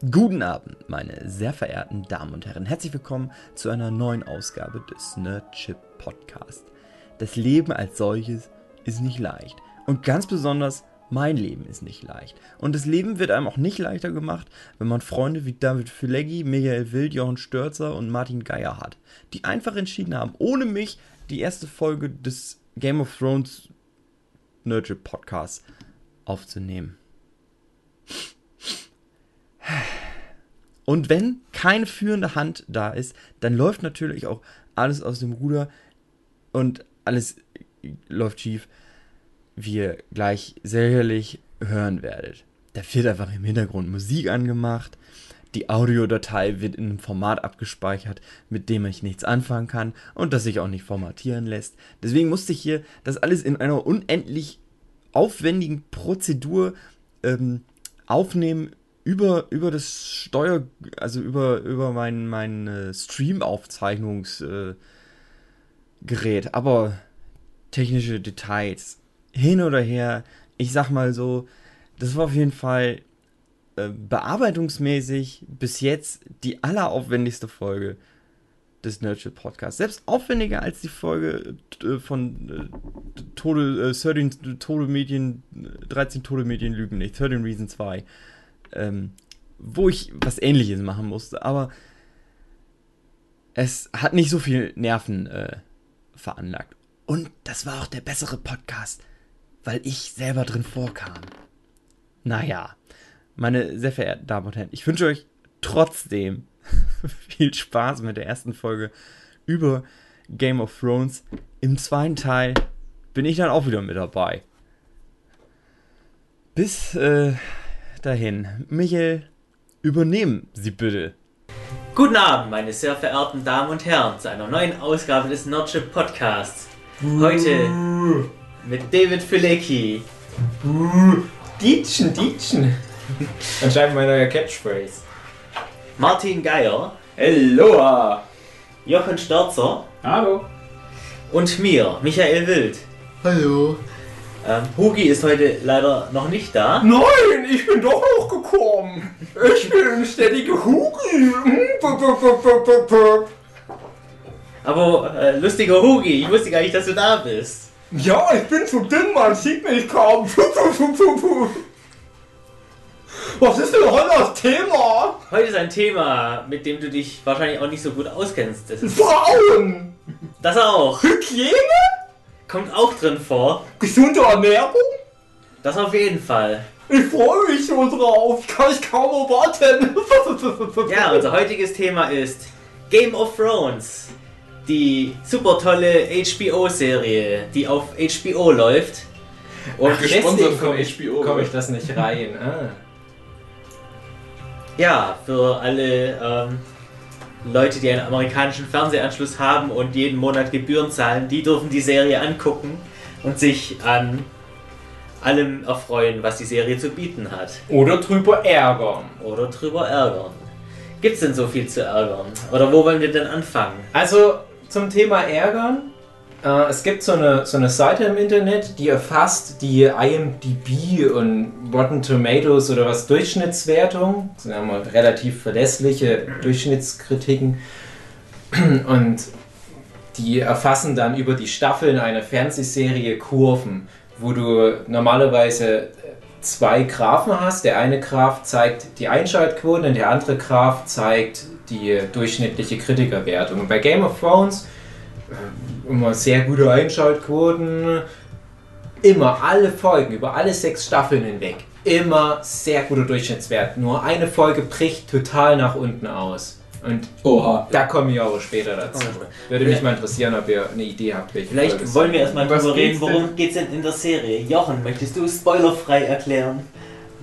Guten Abend, meine sehr verehrten Damen und Herren. Herzlich willkommen zu einer neuen Ausgabe des Nerdchip Podcast. Das Leben als solches ist nicht leicht. Und ganz besonders mein Leben ist nicht leicht. Und das Leben wird einem auch nicht leichter gemacht, wenn man Freunde wie David Fileggi, Michael Wild, Jochen Störzer und Martin Geier hat, die einfach entschieden haben, ohne mich die erste Folge des Game of Thrones Nerdchip Podcasts aufzunehmen. Und wenn keine führende Hand da ist, dann läuft natürlich auch alles aus dem Ruder und alles läuft schief, wie ihr gleich sicherlich hören werdet. Da wird einfach im Hintergrund Musik angemacht. Die Audiodatei wird in einem Format abgespeichert, mit dem ich nichts anfangen kann und das sich auch nicht formatieren lässt. Deswegen musste ich hier das alles in einer unendlich aufwendigen Prozedur ähm, aufnehmen über, über das Steuer, also über, über mein, mein äh, Stream-Aufzeichnungsgerät. Äh, Aber technische Details, hin oder her, ich sag mal so, das war auf jeden Fall äh, bearbeitungsmäßig bis jetzt die alleraufwendigste Folge des Nerdship Podcasts. Selbst aufwendiger als die Folge äh, von äh, Tode, 13 äh, Tode Medien, 13 Tode Medien lügen nicht, 13 Reason 2 ähm, wo ich was ähnliches machen musste, aber es hat nicht so viel Nerven äh, veranlagt. Und das war auch der bessere Podcast, weil ich selber drin vorkam. Naja, meine sehr verehrten Damen und Herren, ich wünsche euch trotzdem viel Spaß mit der ersten Folge über Game of Thrones. Im zweiten Teil bin ich dann auch wieder mit dabei. Bis äh, dahin. Michael, übernehmen Sie bitte. Guten Abend, meine sehr verehrten Damen und Herren, zu einer neuen Ausgabe des Nordship Podcasts. Heute mit David Filecki. Dietschen, Dietschen. Anscheinend mein neuer Catchphrase. Martin Geier. Hello. Jochen Störzer. Hallo. Und mir, Michael Wild. Hallo. Ähm, Hugi ist heute leider noch nicht da. Nein, ich bin doch noch gekommen. Ich bin ein ständiger Hugi. Aber äh, lustiger Hugi, ich wusste gar nicht, dass du da bist. Ja, ich bin zu dünn, man sieht mich kaum. Was ist denn heute das Thema? Heute ist ein Thema, mit dem du dich wahrscheinlich auch nicht so gut auskennst. Das ist Frauen! Das auch. Hygiene? Kommt auch drin vor. Gesunde Ernährung? Das auf jeden Fall. Ich freue mich so drauf. Kann ich kaum erwarten. ja, unser heutiges Thema ist Game of Thrones. Die super tolle HBO-Serie, die auf HBO läuft. Und Ach, gesponsert von HBO. Komme ich das nicht rein. Ah. Ja, für alle ähm, Leute, die einen amerikanischen Fernsehanschluss haben und jeden Monat Gebühren zahlen, die dürfen die Serie angucken und sich an allem erfreuen, was die Serie zu bieten hat. Oder drüber ärgern. Oder drüber ärgern. Gibt es denn so viel zu ärgern? Oder wo wollen wir denn anfangen? Also zum Thema ärgern äh, es gibt so eine, so eine Seite im Internet, die erfasst die IMDb und Rotten Tomatoes oder was Durchschnittswertung. Das sind ja mal relativ verlässliche Durchschnittskritiken. Und die erfassen dann über die Staffeln einer Fernsehserie Kurven, wo du normalerweise zwei Graphen hast. Der eine Graph zeigt die Einschaltquoten und der andere Graph zeigt die durchschnittliche Kritikerwertung. Und bei Game of Thrones immer sehr gute Einschaltquoten. Immer alle Folgen, über alle sechs Staffeln hinweg. Immer sehr guter Durchschnittswert. Nur eine Folge bricht total nach unten aus. Und Oha. da komme ich aber später dazu. Würde mich mal interessieren, ob ihr eine Idee habt. Vielleicht Folge wollen wir erstmal drüber reden, worum geht es denn in der Serie. Jochen, möchtest du spoilerfrei erklären,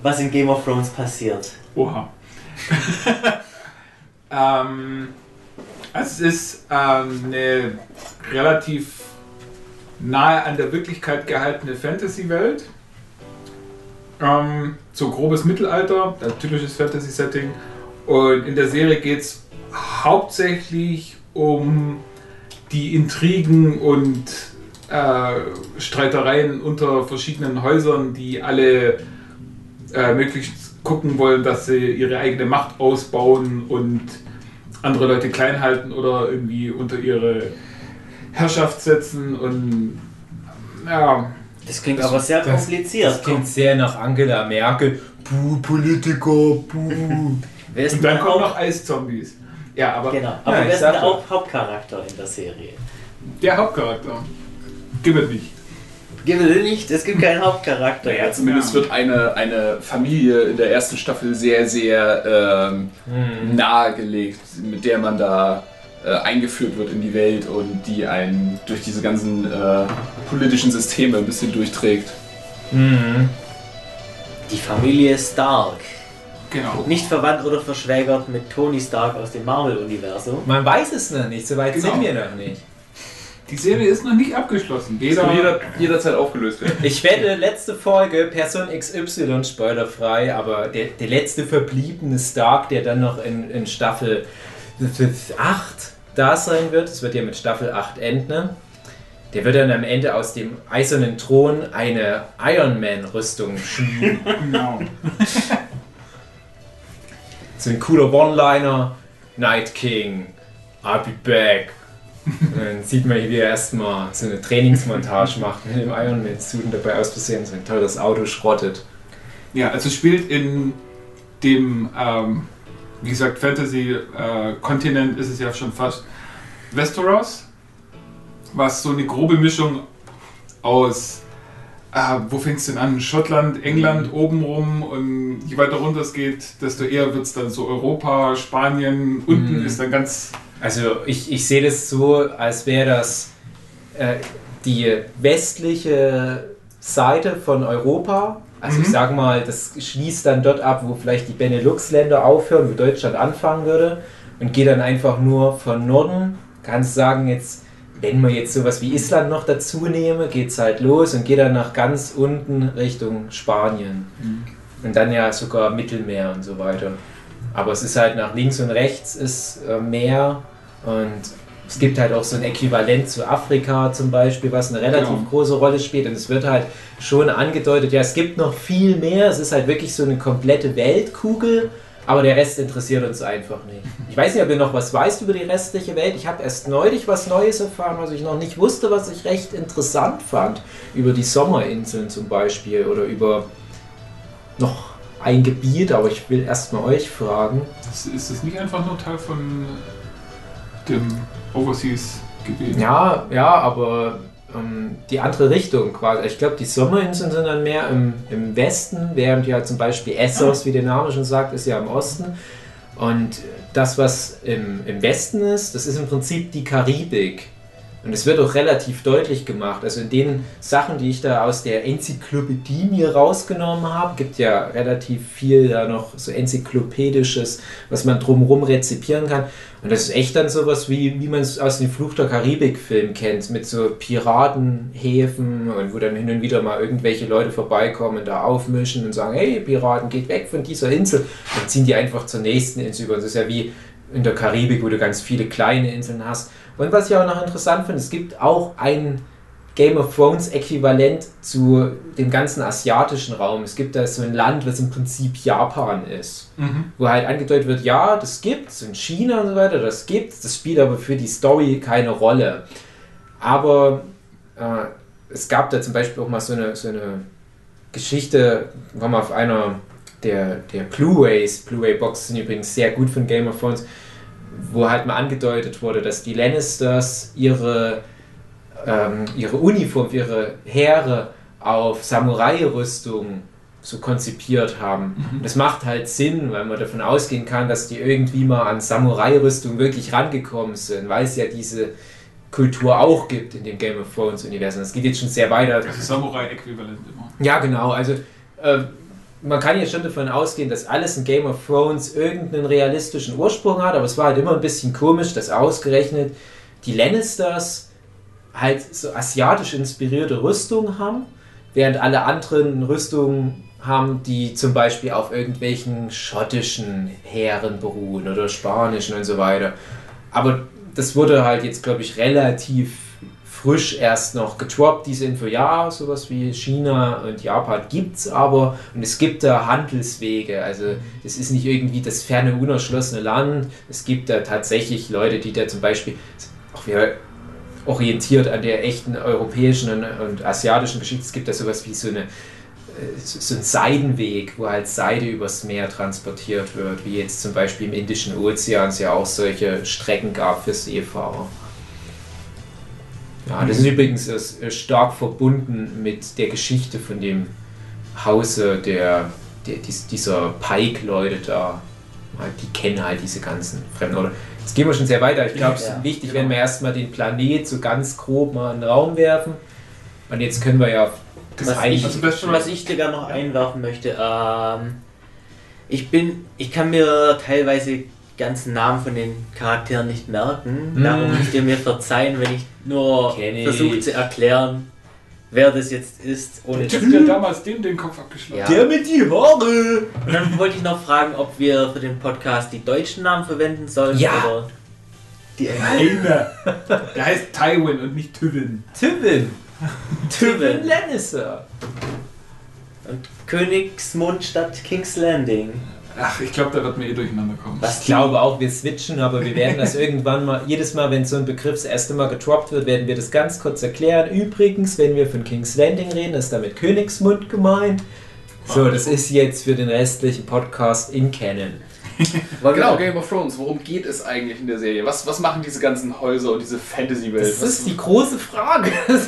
was in Game of Thrones passiert? Oha. ähm, es ist ähm, eine relativ nahe an der Wirklichkeit gehaltene Fantasy-Welt. Ähm, so grobes Mittelalter, ein typisches Fantasy-Setting. Und in der Serie geht es hauptsächlich um die Intrigen und äh, Streitereien unter verschiedenen Häusern, die alle äh, möglichst gucken wollen, dass sie ihre eigene Macht ausbauen und andere Leute klein halten oder irgendwie unter ihre Herrschaft setzen und ja, Das klingt aber sehr das- kompliziert. Das klingt sehr nach Angela Merkel. Puh, Politiker, puh. Wer ist und dann kommen noch Eiszombies. Ja, aber Genau. Aber Ja, wer ist der Hauptcharakter in der Serie? der Hauptcharakter. Gib es nicht. Gibt es nicht? Es gibt keinen Hauptcharakter. Naja, zumindest wird eine, eine Familie in der ersten Staffel sehr, sehr ähm, nahegelegt, mit der man da äh, eingeführt wird in die Welt und die einen durch diese ganzen äh, politischen Systeme ein bisschen durchträgt. Mhm. Die Familie Stark. Genau. Nicht verwandt oder verschwägert mit Tony Stark aus dem Marvel-Universum. Man weiß es noch nicht, soweit Genau. sind wir noch nicht. Die Serie ist noch nicht abgeschlossen. Kann jeder, jederzeit aufgelöst werden. Ich wette, letzte Folge, Person XY, spoilerfrei, aber der, der letzte verbliebene Stark, der dann noch in, in Staffel 8 da sein wird, es wird ja mit Staffel 8 enden, ne? der wird dann am Ende aus dem eisernen Thron eine Iron Man-Rüstung schmieden. genau. so ein cooler One-Liner, Night King, I'll be back. Und dann sieht man, wie er erstmal so eine Trainingsmontage macht mit dem Iron Man-Suit und dabei aus Versehen so ein teures Auto schrottet. Ja, also spielt in dem, ähm, wie gesagt, Fantasy-Kontinent ist es ja schon fast Westeros, was so eine grobe Mischung aus, äh, wo fängt es denn an? Schottland, England obenrum und je weiter runter es geht, desto eher wird es dann so Europa, Spanien, unten Mhm. ist dann ganz, Also ich, ich sehe das so, als wäre das äh, die westliche Seite von Europa. Also ich Mhm. sage mal, das schließt dann dort ab, wo vielleicht die Benelux-Länder aufhören, wo Deutschland anfangen würde und geht dann einfach nur von Norden. Kannst sagen jetzt, wenn man jetzt sowas wie Island noch dazu nehme, geht es halt los und geht dann nach ganz unten Richtung Spanien. Und dann ja sogar Mittelmeer und so weiter. Aber es ist halt nach links und rechts ist äh, Meer und es gibt halt auch so ein Äquivalent zu Afrika zum Beispiel, was eine relativ Genau. große Rolle spielt. Und es wird halt schon angedeutet, ja, es gibt noch viel mehr. Es ist halt wirklich so eine komplette Weltkugel, aber der Rest interessiert uns einfach nicht. Ich weiß nicht, ob ihr noch was weißt über die restliche Welt. Ich habe erst neulich was Neues erfahren, was ich noch nicht wusste, was ich recht interessant fand. Über die Sommerinseln zum Beispiel oder über noch ein Gebiet, aber ich will erstmal euch fragen. das, ist das nicht einfach nur Teil von dem Overseas-Gebiet? Ja, ja, aber ähm, die andere Richtung quasi. Ich glaube, die Sommerinseln sind dann mehr im, im Westen, während ja zum Beispiel Essos, wie der Name schon sagt, ist ja im Osten. Und das, was im, im Westen ist, das ist im Prinzip die Karibik. Und es wird auch relativ deutlich gemacht. Also in den Sachen, die ich da aus der Enzyklopädie mir rausgenommen habe, gibt ja relativ viel da noch so enzyklopädisches, was man drumherum rezipieren kann. Und das ist echt dann sowas, wie, wie man es aus dem Fluch der Karibik-Film kennt, mit so Piratenhäfen und wo dann hin und wieder mal irgendwelche Leute vorbeikommen da aufmischen und sagen, hey Piraten, geht weg von dieser Insel. Dann ziehen die einfach zur nächsten Insel über. Und das ist ja wie in der Karibik, wo du ganz viele kleine Inseln hast. Und was ich auch noch interessant finde, es gibt auch ein Game of Thrones äquivalent zu dem ganzen asiatischen Raum. Es gibt da so ein Land, was im Prinzip Japan ist Mhm. wo halt angedeutet wird, ja, das gibt's in China und so weiter, das gibt's, das spielt aber für die Story keine Rolle. Aber äh, es gab da zum Beispiel auch mal so eine, so eine Geschichte, war mal auf einer der, der Blu-rays, Blu-ray-Boxen sind übrigens sehr gut von Game of Thrones, wo halt mal angedeutet wurde, dass die Lannisters ihre, ähm, ihre Uniform, ihre Heere auf Samurai-Rüstung so konzipiert haben. Und das macht halt Sinn, weil man davon ausgehen kann, dass die irgendwie mal an Samurai-Rüstung wirklich rangekommen sind, weil es ja diese Kultur auch gibt in dem Game of Thrones-Universum. Das geht jetzt schon sehr weit. Also Samurai-Äquivalent immer. Ja, genau. Also äh, man kann jetzt schon davon ausgehen, dass alles in Game of Thrones irgendeinen realistischen Ursprung hat, aber es war halt immer ein bisschen komisch, dass ausgerechnet die Lannisters halt so asiatisch inspirierte Rüstungen haben, während alle anderen Rüstungen haben, die zum Beispiel auf irgendwelchen schottischen Heeren beruhen oder spanischen und so weiter. Aber das wurde halt jetzt, glaube ich, relativ frisch erst noch getroppt, diese Info. Ja, sowas wie China und Japan gibt es aber und es gibt da Handelswege. Also es ist nicht irgendwie das ferne, unerschlossene Land. Es gibt da tatsächlich Leute, die da zum Beispiel, auch wieder orientiert an der echten europäischen und, und asiatischen Geschichte, es gibt da sowas wie so eine äh, so ein Seidenweg, wo halt Seide übers Meer transportiert wird, wie jetzt zum Beispiel im Indischen Ozean es ja auch solche Strecken gab für Seefahrer. Ja, das ist übrigens äh, stark verbunden mit der Geschichte von dem Hause der, der dieser Pike-Leute da. Die kennen halt diese ganzen Fremden. Oder jetzt gehen wir schon sehr weiter. Ich glaube, es ist Ja, wichtig, genau. wenn wir erstmal den Planet so ganz grob mal in den Raum werfen. Und jetzt können wir ja das Was eigentlich. ich, Also Best was ich dir gerne noch einwerfen möchte, ähm, ich bin, ich kann mir teilweise ganzen Namen von den Charakteren nicht merken. Mhm. Darum müsst ihr mir verzeihen, wenn ich nur versuche zu erklären, wer das jetzt ist, ohne Ich hab dir damals dem den Kopf abgeschlagen. Ja. mit die Haare! Und dann wollte ich noch fragen, ob wir für den Podcast die deutschen Namen verwenden sollen Ja. oder die Einer. Der heißt Tywin und nicht Tywin. Tywin! Tywin Tywin. Lannister! und Königsmund statt King's Landing. Ach, ich glaube, da wird mir eh durcheinander kommen. Ich glaube auch, wir switchen, aber wir werden das irgendwann mal, jedes Mal, wenn so ein Begriff das erste Mal getroppt wird, werden wir das ganz kurz erklären. Übrigens, wenn wir von King's Landing reden, ist damit Königsmund gemeint. So, das ist jetzt für den restlichen Podcast in Canon. Genau, Game of Thrones. Worum geht es eigentlich in der Serie? Was, was machen diese ganzen Häuser und diese Fantasy-Welt? Das Was- ist die große Frage. Das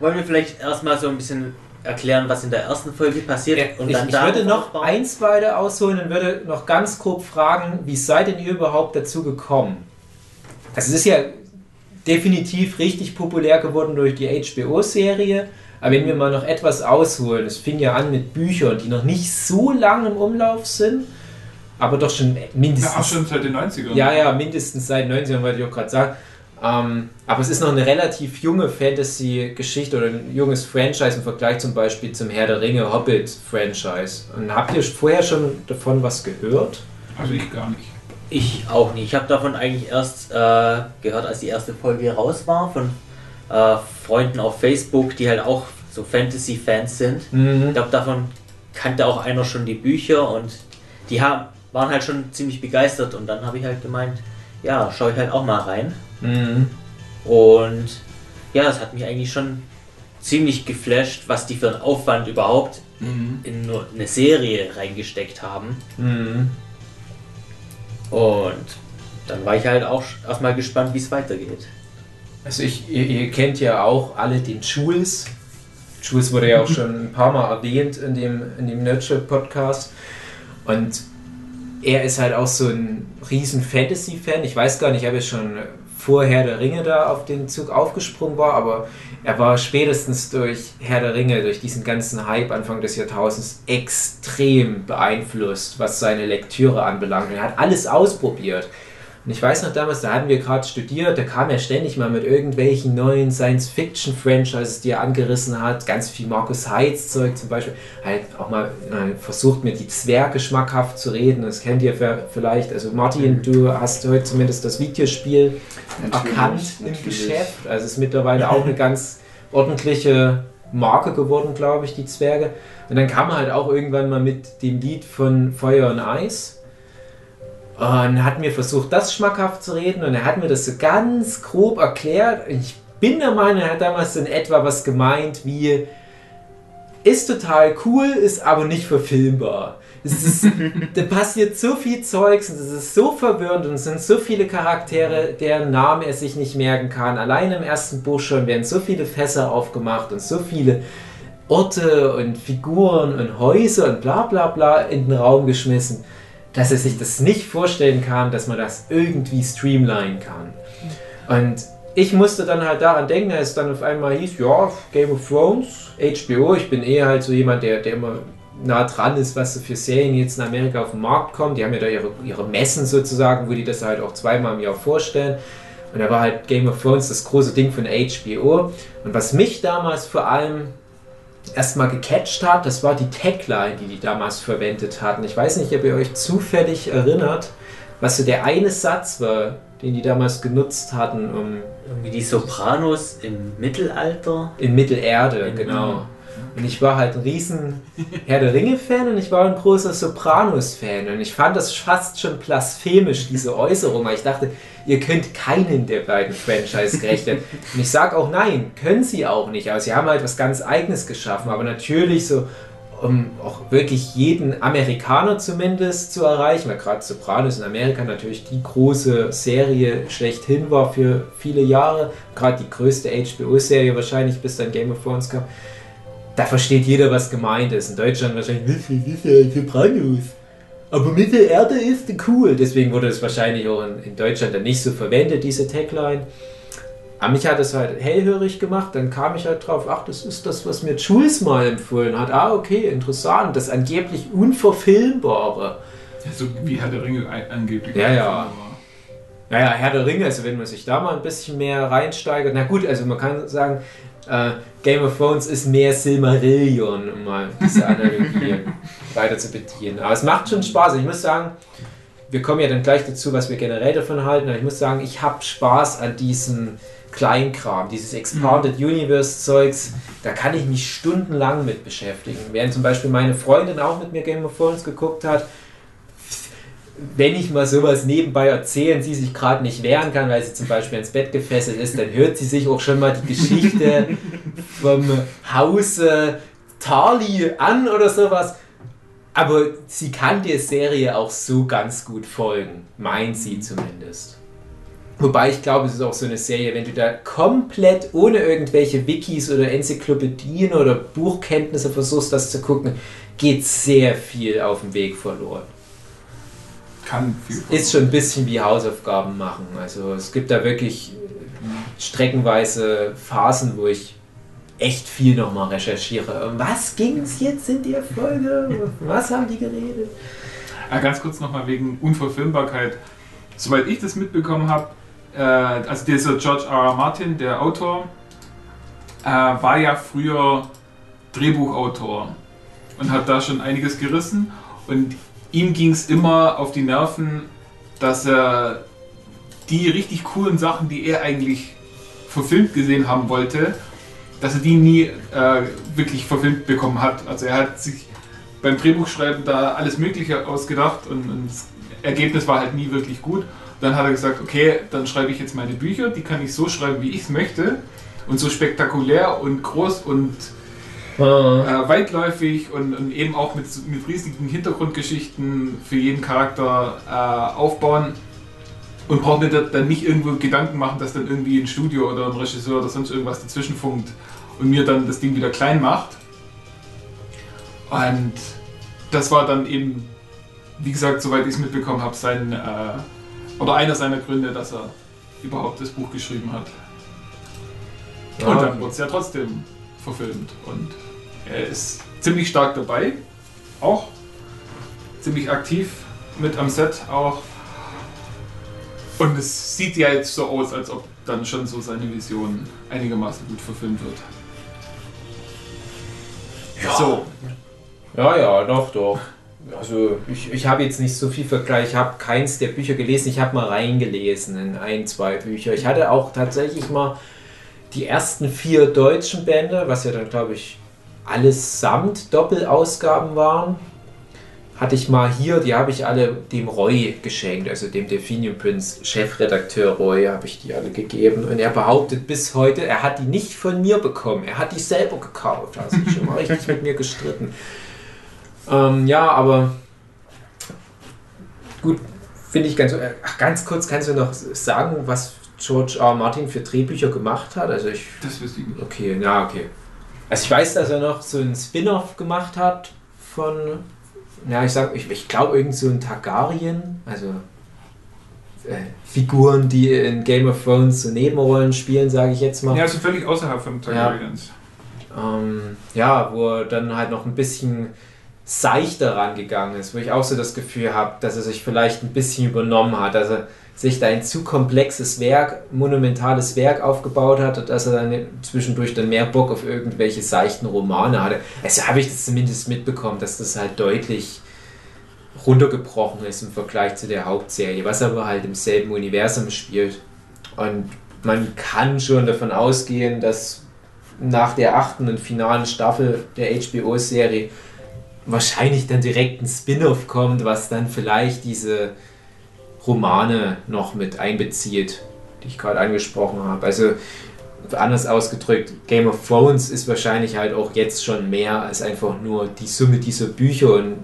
Wollen wir vielleicht erstmal so ein bisschen erklären, was in der ersten Folge passiert und ich, dann ich da würde noch aufbauen? eins weiter ausholen und würde noch ganz grob fragen, wie seid denn ihr überhaupt dazu gekommen? Also es ist ja definitiv richtig populär geworden durch die HBO-Serie, aber wenn wir mal noch etwas ausholen, es fing ja an mit Büchern, die noch nicht so lange im Umlauf sind, aber doch schon Ja, auch mindestens schon seit den 90ern. ja, ja, mindestens seit 90ern, wollte ich auch gerade sagen. Ähm, aber es ist noch eine relativ junge Fantasy-Geschichte oder ein junges Franchise im Vergleich zum Beispiel zum Herr der Ringe Hobbit-Franchise. Und habt ihr vorher schon davon was gehört? Also ich gar nicht. Ich auch nicht. Ich habe davon eigentlich erst äh, gehört, als die erste Folge raus war, von äh, Freunden auf Facebook, die halt auch so Fantasy-Fans sind. Ich glaube, davon kannte auch einer schon die Bücher und die haben, waren halt schon ziemlich begeistert und dann habe ich halt gemeint, ja, schaue ich halt auch mal rein. Mhm. Und ja, das hat mich eigentlich schon ziemlich geflasht, was die für einen Aufwand überhaupt in nur eine Serie reingesteckt haben. Mhm. Und dann war ich halt auch erstmal gespannt, wie es weitergeht. Also ich, ihr, ihr kennt ja auch alle den Jules. Jules wurde ja auch schon ein paar Mal erwähnt in dem, in dem Nurture-Podcast. Und er ist halt auch so ein riesen Fantasy-Fan. Ich weiß gar nicht, ob er schon vor Herr der Ringe da auf den Zug aufgesprungen war, aber er war spätestens durch Herr der Ringe, durch diesen ganzen Hype Anfang des Jahrtausends extrem beeinflusst, was seine Lektüre anbelangt. Er hat alles ausprobiert. Und ich weiß noch damals, da hatten wir gerade studiert, da kam er ständig mal mit irgendwelchen neuen Science-Fiction-Franchises, die er angerissen hat. Ganz viel Markus Heitz-Zeug zum Beispiel. Halt auch mal äh, versucht, mir die Zwerge schmackhaft zu reden. Das kennt ihr vielleicht. Also Martin, du hast heute zumindest das Videospiel Natürlich, erkannt im natürlich. Geschäft. Also es ist mittlerweile auch eine ganz ordentliche Marke geworden, glaube ich, die Zwerge. Und dann kam er halt auch irgendwann mal mit dem Lied von Feuer und Eis. Und hat mir versucht, das schmackhaft zu reden. Und er hat mir das so ganz grob erklärt. Ich bin der Meinung, er hat damals in etwa was gemeint wie, ist total cool, ist aber nicht verfilmbar. Es ist, da passiert so viel Zeugs und es ist so verwirrend und es sind so viele Charaktere, deren Namen er sich nicht merken kann. Allein im ersten Buch schon werden so viele Fässer aufgemacht und so viele Orte und Figuren und Häuser und bla bla bla in den Raum geschmissen, dass er sich das nicht vorstellen kann, dass man das irgendwie streamline kann. Und ich musste dann halt daran denken, als es dann auf einmal hieß, ja, Game of Thrones, HBO, ich bin eher halt so jemand, der, der immer nah dran ist, was so für Serien jetzt in Amerika auf den Markt kommen. Die haben ja da ihre, ihre Messen sozusagen, wo die das halt auch zweimal im Jahr vorstellen. Und da war halt Game of Thrones das große Ding von HBO. Und was mich damals vor allem erstmal gecatcht hat, das war die Tagline, die die damals verwendet hatten. Ich weiß nicht, ob ihr euch zufällig erinnert was so der eine Satz war, den die damals genutzt hatten, um Irgendwie die Sopranos im Mittelalter. in Mittelerde, In- genau. Und ich war halt ein riesen Herr der Ringe-Fan und ich war ein großer Sopranos-Fan. Und ich fand das fast schon blasphemisch, diese Äußerung. Weil ich dachte, ihr könnt keinen der beiden Franchise gerecht werden. Und ich sage auch nein, können sie auch nicht. Aber sie haben halt was ganz Eigenes geschaffen. Aber natürlich so, um auch wirklich jeden Amerikaner zumindest zu erreichen, weil gerade Sopranos in Amerika natürlich die große Serie schlechthin war für viele Jahre. Gerade die größte HBO-Serie wahrscheinlich, bis dann Game of Thrones kam da versteht jeder, was gemeint ist. In Deutschland wahrscheinlich, was ist ja Sopranos? Aber Mittelerde ist cool. Deswegen wurde es wahrscheinlich auch in, in Deutschland dann nicht so verwendet, diese Tagline. Aber mich hat es halt hellhörig gemacht. Dann kam ich halt drauf, ach, das ist das, was mir Jules mal empfohlen hat. Ah, okay, interessant. Das angeblich Unverfilmbare. Ja, so wie Herr der Ringe angeblich. Ja, ja. Naja, Herr der Ringe, also wenn man sich da mal ein bisschen mehr reinsteigert, na gut, also man kann sagen, äh, Game of Thrones ist mehr Silmarillion, um mal diese Analogie weiter zu bedienen. Aber es macht schon Spaß. Ich muss sagen, wir kommen ja dann gleich dazu, was wir generell davon halten, aber ich muss sagen, ich habe Spaß an diesem Kleinkram, dieses Expanded Universe Zeugs, da kann ich mich stundenlang mit beschäftigen. Während zum Beispiel meine Freundin auch mit mir Game of Thrones geguckt hat, wenn ich mal sowas nebenbei erzähle und sie sich gerade nicht wehren kann, weil sie zum Beispiel ins Bett gefesselt ist, dann hört sie sich auch schon mal die Geschichte vom Hause Tarly an oder sowas. Aber sie kann der Serie auch so ganz gut folgen, meint sie zumindest. Wobei ich glaube, es ist auch so eine Serie, wenn du da komplett ohne irgendwelche Wikis oder Enzyklopädien oder Buchkenntnisse versuchst, das zu gucken, geht sehr viel auf dem Weg verloren Kann viel ist schon ein bisschen wie Hausaufgaben machen. Also es gibt da wirklich streckenweise Phasen, wo ich echt viel nochmal recherchiere. Um Was ging es jetzt in der Folge? Was haben die geredet? Ah, ganz kurz nochmal wegen Unverfilmbarkeit. Soweit ich das mitbekommen habe, äh, also dieser George R. R. Martin, der Autor, äh, war ja früher Drehbuchautor und hat da schon einiges gerissen. Und ihm ging es immer auf die Nerven, dass er die richtig coolen Sachen, die er eigentlich verfilmt gesehen haben wollte, dass er die nie äh, wirklich verfilmt bekommen hat. Also er hat sich beim Drehbuchschreiben da alles Mögliche ausgedacht und, und das Ergebnis war halt nie wirklich gut. Dann hat er gesagt, okay, dann schreibe ich jetzt meine Bücher, die kann ich so schreiben, wie ich es möchte und so spektakulär und groß und äh, weitläufig und, und eben auch mit, mit riesigen Hintergrundgeschichten für jeden Charakter äh, aufbauen und braucht mir da- dann nicht irgendwo Gedanken machen, dass dann irgendwie ein Studio oder ein Regisseur oder sonst irgendwas dazwischen funkt und mir dann das Ding wieder klein macht. Und das war dann eben, wie gesagt, soweit ich es mitbekommen habe, sein äh, oder einer seiner Gründe, dass er überhaupt das Buch geschrieben hat. Und Ah, dann wurde es ja trotzdem verfilmt. Und er ist ziemlich stark dabei. Auch ziemlich aktiv mit am Set auch. Und es sieht ja jetzt so aus, als ob dann schon so seine Vision einigermaßen gut verfilmt wird. So, Ja, ja, doch, doch. Also ich, ich habe jetzt nicht so viel Vergleich, ich habe keins der Bücher gelesen, ich habe mal reingelesen in ein, zwei Bücher. Ich hatte auch tatsächlich mal die ersten vier deutschen Bände, was ja dann glaube ich allesamt Doppelausgaben waren, hatte ich mal hier, die habe ich alle dem Roy geschenkt, also dem Delphinium Prince Chefredakteur Roy habe ich die alle gegeben und er behauptet bis heute, er hat die nicht von mir bekommen, er hat die selber gekauft, also schon mal richtig mit mir gestritten. Ähm, ja, aber gut, finde ich ganz. Ach, ganz kurz, kannst du noch sagen, was George R. Martin für Drehbücher gemacht hat? Also ich. das wüsste ich nicht. Okay, ja, okay. Also ich weiß, dass er noch so ein Spin-off gemacht hat von. Ja, ich sag, ich, ich glaube irgend so ein Targaryen, also äh, Figuren, die in Game of Thrones so Nebenrollen spielen, sage ich jetzt mal. Ja, also völlig außerhalb von Targaryens. Ähm, ja, wo er dann halt noch ein bisschen seichter rangegangen ist, wo ich auch so das Gefühl habe, dass er sich vielleicht ein bisschen übernommen hat, dass er sich da ein zu komplexes Werk, monumentales Werk aufgebaut hat und dass er dann zwischendurch dann mehr Bock auf irgendwelche seichten Romane hatte. Also habe ich das zumindest mitbekommen, dass das halt deutlich runtergebrochen ist im Vergleich zu der Hauptserie, was aber halt im selben Universum spielt. Und man kann schon davon ausgehen, dass nach der achten und finalen Staffel der HBO-Serie wahrscheinlich dann direkt ein Spin-off kommt, was dann vielleicht diese Romane noch mit einbezieht, die ich gerade angesprochen habe. Also anders ausgedrückt, Game of Thrones ist wahrscheinlich halt auch jetzt schon mehr als einfach nur die Summe dieser Bücher und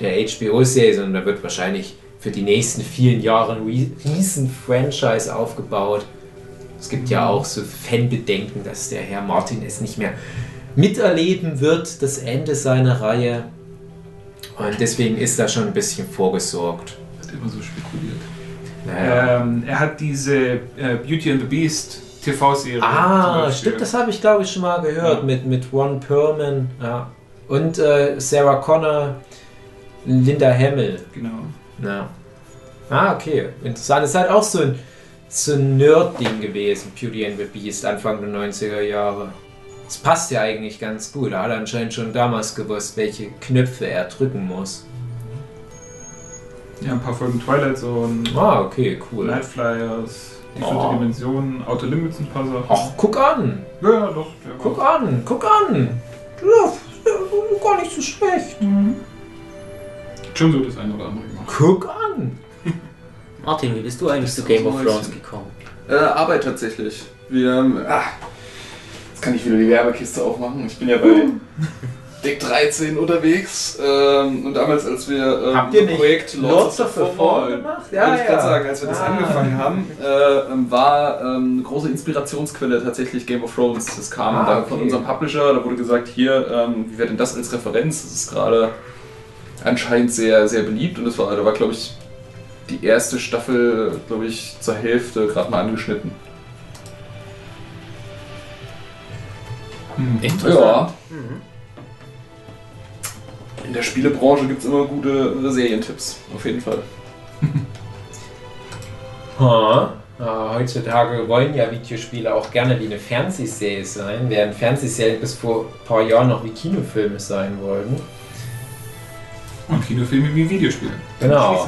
der HBO-Serie, sondern da wird wahrscheinlich für die nächsten vielen Jahre ein riesen Franchise aufgebaut. Es gibt ja auch so Fanbedenken, dass der Herr Martin es nicht mehr miterleben wird, das Ende seiner Reihe. Und deswegen ist da schon ein bisschen vorgesorgt. Immer so spekuliert. Naja. Ähm, er hat diese äh, Beauty and the Beast TV-Serie. Ah, stimmt, das habe ich glaube ich schon mal gehört Ja. mit, mit Ron Perlman ja. und äh, Sarah Connor, Linda Hamill. Genau. Ja. Ah, okay, interessant. Das ist halt auch so ein, so ein Nerd-Ding gewesen, Beauty and the Beast, Anfang der 90er Jahre. Das passt ja eigentlich ganz gut. Er hat anscheinend schon damals gewusst, welche Knöpfe er drücken muss. Ja, ein paar Folgen Twilight Zone, Ah, okay, cool. Night Flyers, die Oh. vierte Dimension, Outer Limits ein paar Sachen. Ach, guck an! Ja, ja, doch. Der Guck war. an! Guck an! Ja, gar nicht so schlecht. Schon so das eine oder andere gemacht. Guck an! Martin, wie bist du eigentlich zu Game so of Thrones gekommen? Äh, Arbeit tatsächlich. Wir, ähm, ah, jetzt kann ich wieder die Werbekiste aufmachen. Ich bin ja bei Deck 13 unterwegs. Ähm, und damals, als wir ähm, Habt ihr nicht Projekt Lords of the Fall gemacht? Ja, Wollte ich gerade sagen, als wir das Ah. angefangen haben, äh, ähm, war ähm, eine große Inspirationsquelle tatsächlich Game of Thrones. Das kam Ah, da von okay. unserem Publisher, da wurde gesagt, hier, ähm, wie wäre denn das als Referenz? Das ist gerade anscheinend sehr, sehr beliebt und das war, da war, glaube ich, die erste Staffel, glaube ich, zur Hälfte gerade mal angeschnitten. Hm. Ja. Mhm. In der Spielebranche gibt es immer gute äh, Serientipps, auf jeden Fall. Ha. Ah, heutzutage wollen ja Videospiele auch gerne wie eine Fernsehserie sein, während Fernsehserien bis vor ein paar Jahren noch wie Kinofilme sein wollten. Und Kinofilme wie Videospiele. Genau.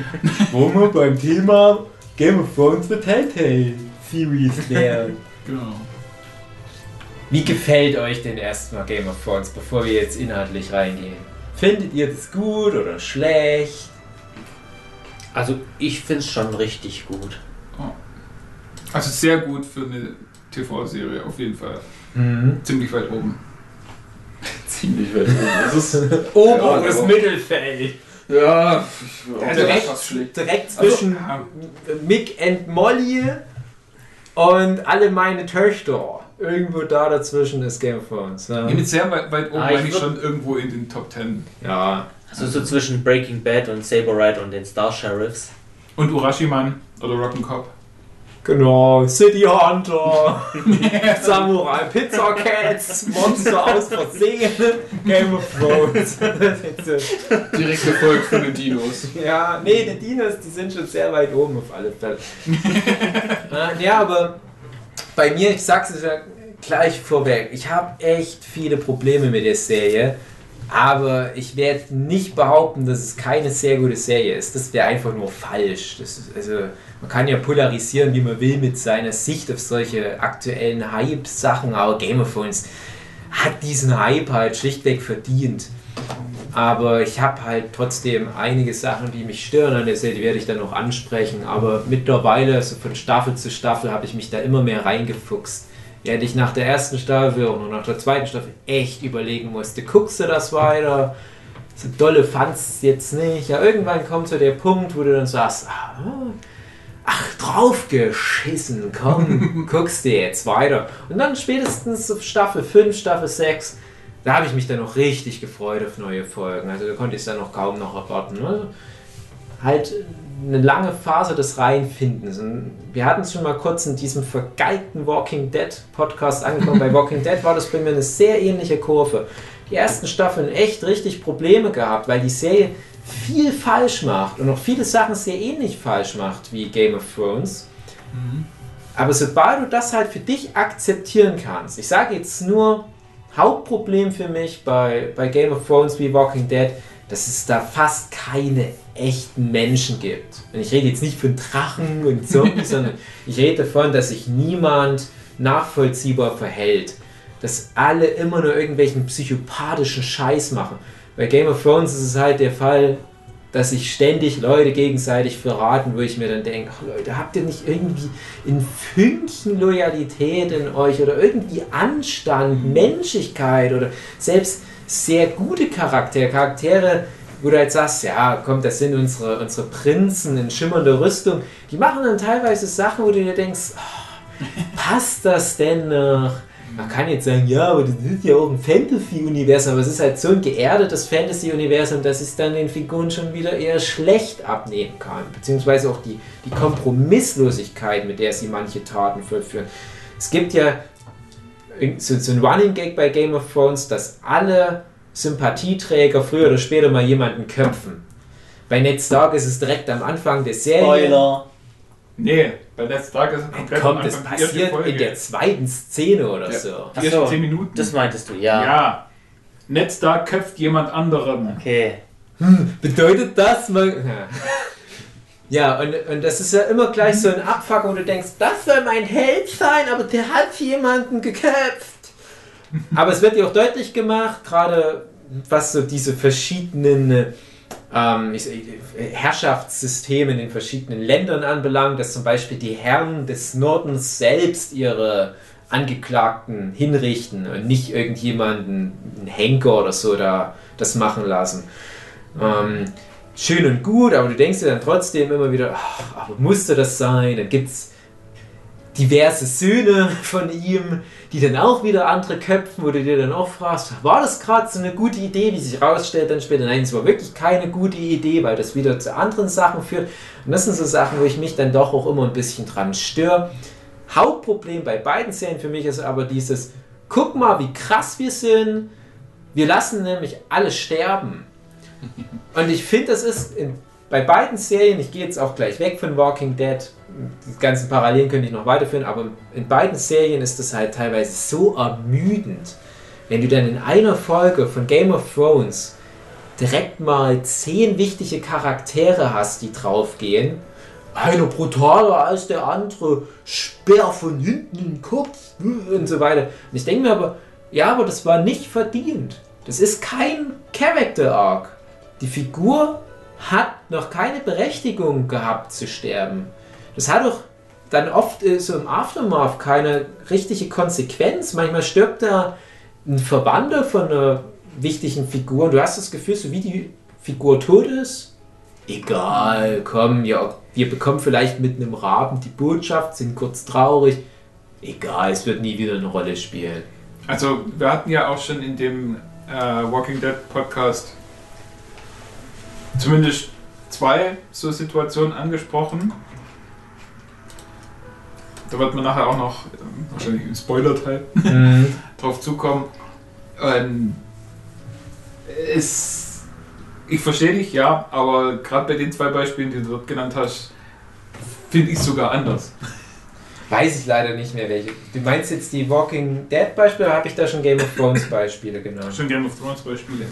Wo wir beim Thema Game of Thrones für Telltale Series wären. Genau. Wie gefällt euch denn erstmal Game of Thrones, bevor wir jetzt inhaltlich reingehen? Findet ihr das gut oder schlecht? Also ich finde es schon richtig gut. Also sehr gut für eine TV-Serie, auf jeden Fall. Mhm. Ziemlich weit oben. Ziemlich weit oben. Das ist, Oberes Ja, Mittelfeld. ja, ich Also der echt- fast schlägt. Direkt Also, zwischen Ja, Mick and Molly und alle meine Töchter. Irgendwo da dazwischen ist Game of Thrones. Ja, nee, mit sehr weit, weit oben Ah, ich meine ich würd- schon irgendwo in den Top 10. ja. Also so zwischen Breaking Bad und Saber Rider und den Star Sheriffs. Und Urashiman oder Rock'n'Cop. Genau, City Hunter, Samurai Pizza Cats, Monster aus Versehen, Game of Thrones. Direkt gefolgt von den Dinos. ja, nee, die Dinos, die sind schon sehr weit oben auf alle Fälle. Äh, ja, aber bei mir, ich sag's gleich vorweg, ich habe echt viele Probleme mit der Serie. Aber ich werde nicht behaupten, dass es keine sehr gute Serie ist. Das wäre einfach nur falsch. Ist, also, man kann ja polarisieren, wie man will, mit seiner Sicht auf solche aktuellen Hype-Sachen, aber Game of Thrones hat diesen Hype halt schlichtweg verdient. Aber ich habe halt trotzdem einige Sachen, die mich stören an der Serie, die werde ich dann noch ansprechen. Aber mittlerweile, so von Staffel zu Staffel, habe ich mich da immer mehr reingefuchst. Während ich nach der ersten Staffel und nach der zweiten Staffel echt überlegen musste, guckst du das weiter? So dolle fandst es jetzt nicht. Ja, irgendwann kommt so der Punkt, wo du dann sagst, ah, ach, draufgeschissen, komm, guckst du jetzt weiter. Und dann spätestens Staffel 5, Staffel 6, da habe ich mich dann noch richtig gefreut auf neue Folgen. Also da konnte ich es dann noch kaum noch erwarten. Ne? Halt eine lange Phase des Reinfindens. Und wir hatten es schon mal kurz in diesem vergeigten Walking Dead Podcast angekommen. bei Walking Dead war das bei mir eine sehr ähnliche Kurve. Die ersten Staffeln echt richtig Probleme gehabt, weil die Serie viel falsch macht und auch viele Sachen sehr ähnlich falsch macht wie Game of Thrones. Aber sobald du das halt für dich akzeptieren kannst, ich sage jetzt nur, Hauptproblem für mich bei, bei Game of Thrones wie Walking Dead, dass es da fast keine echten Menschen gibt. Und ich rede jetzt nicht von Drachen und Zombies, sondern ich rede davon, dass sich niemand nachvollziehbar verhält. Dass alle immer nur irgendwelchen psychopathischen Scheiß machen. Bei Game of Thrones ist es halt der Fall, dass sich ständig Leute gegenseitig verraten, wo ich mir dann denke, ach Leute, habt ihr nicht irgendwie ein Fünkchen Loyalität in euch oder irgendwie Anstand, Menschlichkeit oder selbst sehr gute Charaktere, Charaktere, wo du halt sagst, ja, komm, das sind unsere, unsere Prinzen in schimmernder Rüstung, die machen dann teilweise Sachen, wo du dir denkst, oh, passt das denn noch? Man kann jetzt sagen, ja, aber das ist ja auch ein Fantasy-Universum, aber es ist halt so ein geerdetes Fantasy-Universum, dass es dann den Figuren schon wieder eher schlecht abnehmen kann. Beziehungsweise auch die, die Kompromisslosigkeit, mit der sie manche Taten vollführen. Es gibt ja so, so ein Running Gag bei Game of Thrones, dass alle Sympathieträger früher oder später mal jemanden köpfen. Bei Ned Stark ist es direkt am Anfang der Serie. Spoiler. Nee, bei Ned Stark ist es komplett Kommt, das passiert Folge. in der zweiten Szene oder Ja. so. Die ersten so, 10 Minuten. Das meintest du, ja. ja. Ned Stark köpft jemand anderen. Okay. Bedeutet das man. Ja, und, und das ist ja immer gleich so ein Abfuck, wo du denkst, das soll mein Held sein, aber der hat jemanden geköpft. Aber es wird ja auch deutlich gemacht, gerade was so diese verschiedenen ähm, ich, Herrschaftssysteme in den verschiedenen Ländern anbelangt, dass zum Beispiel die Herren des Nordens selbst ihre Angeklagten hinrichten und nicht irgendjemanden, einen Henker oder so, da das machen lassen. Ähm, schön und gut, aber du denkst dir dann trotzdem immer wieder, ach, aber musste das sein? Dann gibt es diverse Söhne von ihm, die dann auch wieder andere köpfen, wo du dir dann auch fragst, war das gerade so eine gute Idee, wie sich herausstellt dann später? Nein, es war wirklich keine gute Idee, weil das wieder zu anderen Sachen führt. Und das sind so Sachen, wo ich mich dann doch auch immer ein bisschen dran störe. Hauptproblem bei beiden Serien für mich ist aber dieses, guck mal, wie krass wir sind. Wir lassen nämlich alle sterben. Und ich finde, das ist in, bei beiden Serien, ich gehe jetzt auch gleich weg von Walking Dead, die ganzen Parallelen könnte ich noch weiterführen, aber in beiden Serien ist das halt teilweise so ermüdend, wenn du dann in einer Folge von Game of Thrones direkt mal zehn wichtige Charaktere hast, die draufgehen. Einer brutaler als der andere, Speer von hinten in den Kopf und so weiter. Und ich denke mir aber, ja, aber das war nicht verdient. Das ist kein Character Arc. Die Figur hat noch keine Berechtigung gehabt zu sterben. Das hat doch dann oft äh, so im Aftermath keine richtige Konsequenz. Manchmal stirbt da ein Verwandter von einer wichtigen Figur und du hast das Gefühl, so wie die Figur tot ist, egal, komm, ja, wir bekommen vielleicht mit einem Raben die Botschaft, sind kurz traurig, egal, es wird nie wieder eine Rolle spielen. Also, wir hatten ja auch schon in dem äh, Walking Dead Podcast zumindest zwei so Situationen angesprochen. Da wird man nachher auch noch, ähm, wahrscheinlich im Spoiler-Teil, drauf zukommen. Ähm, es, ich verstehe dich, ja, aber gerade bei den zwei Beispielen, die du dort genannt hast, finde ich sogar anders. Weiß ich leider nicht mehr welche. Du meinst jetzt die Walking Dead Beispiele oder habe ich da schon Game of Thrones Beispiele genannt? Schon Game of Thrones Beispiele.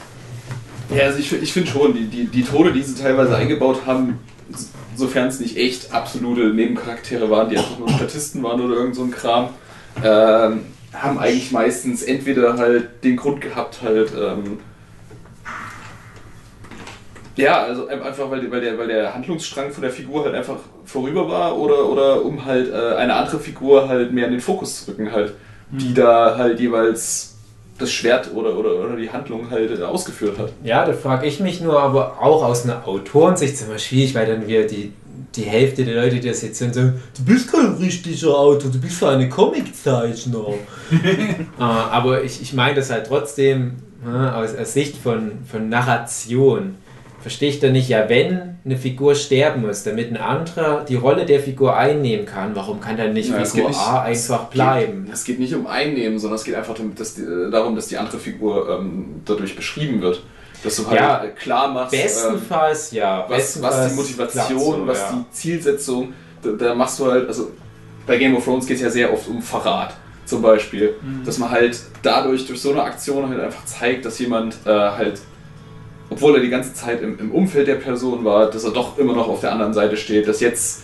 Ja, also ich, ich finde schon, die, die, die Tode, die sie teilweise eingebaut haben, sofern es nicht echt absolute Nebencharaktere waren, die einfach nur Statisten waren oder irgend so ein Kram, ähm, haben eigentlich meistens entweder halt den Grund gehabt, halt, ähm, ja, also ein- einfach weil, weil, der, weil der Handlungsstrang von der Figur halt einfach vorüber war oder, oder um halt äh, eine andere Figur halt mehr in den Fokus zu rücken, halt, die da halt jeweils das Schwert oder, oder, oder die Handlung halt ausgeführt hat. Ja, da frage ich mich nur, aber auch aus einer Autorensicht ist immer schwierig, weil dann wir die, die Hälfte der Leute, die das jetzt hören, sagen, du bist kein richtiger Autor, du bist eine Comiczeichner. äh, aber ich, ich meine das halt trotzdem äh, aus, aus Sicht von, von Narration. Verstehe ich da nicht, ja, wenn eine Figur sterben muss, damit ein anderer die Rolle der Figur einnehmen kann, warum kann dann nicht Ja, Figur nicht- A einfach bleiben? Geht, es geht nicht um Einnehmen, sondern es geht einfach darum, dass die, äh, darum, dass die andere Figur ähm, dadurch beschrieben wird. Dass du halt Ja, klar machst, ähm, Bestenfalls, ja. was, was die Motivation, so, was ja. die Zielsetzung, da, da machst du halt, also bei Game of Thrones geht es ja sehr oft um Verrat zum Beispiel. Dass man halt dadurch, durch so eine Aktion halt einfach zeigt, dass jemand äh, halt, obwohl er die ganze Zeit im, im Umfeld der Person war, dass er doch immer noch auf der anderen Seite steht, dass jetzt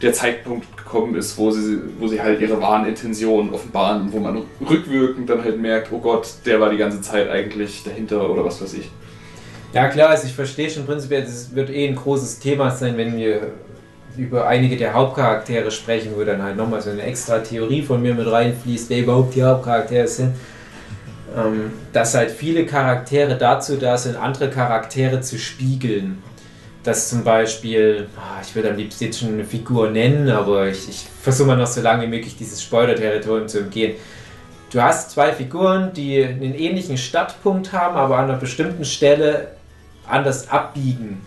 der Zeitpunkt gekommen ist, wo sie, wo sie halt ihre wahren Intentionen offenbaren, wo man rückwirkend dann halt merkt, oh Gott, der war die ganze Zeit eigentlich dahinter oder was weiß ich. Ja klar, also ich verstehe schon prinzipiell, das wird eh ein großes Thema sein, wenn wir über einige der Hauptcharaktere sprechen, wo dann halt nochmal so eine extra Theorie von mir mit reinfließt, wer überhaupt die Hauptcharaktere sind. Ähm, dass halt viele Charaktere dazu da sind, andere Charaktere zu spiegeln. Dass zum Beispiel, ah, ich würde am liebsten jetzt schon eine Figur nennen, aber ich, ich versuche mal noch so lange wie möglich dieses Spoiler-Territorium zu umgehen. Du hast zwei Figuren, die einen ähnlichen Startpunkt haben, aber an einer bestimmten Stelle anders abbiegen.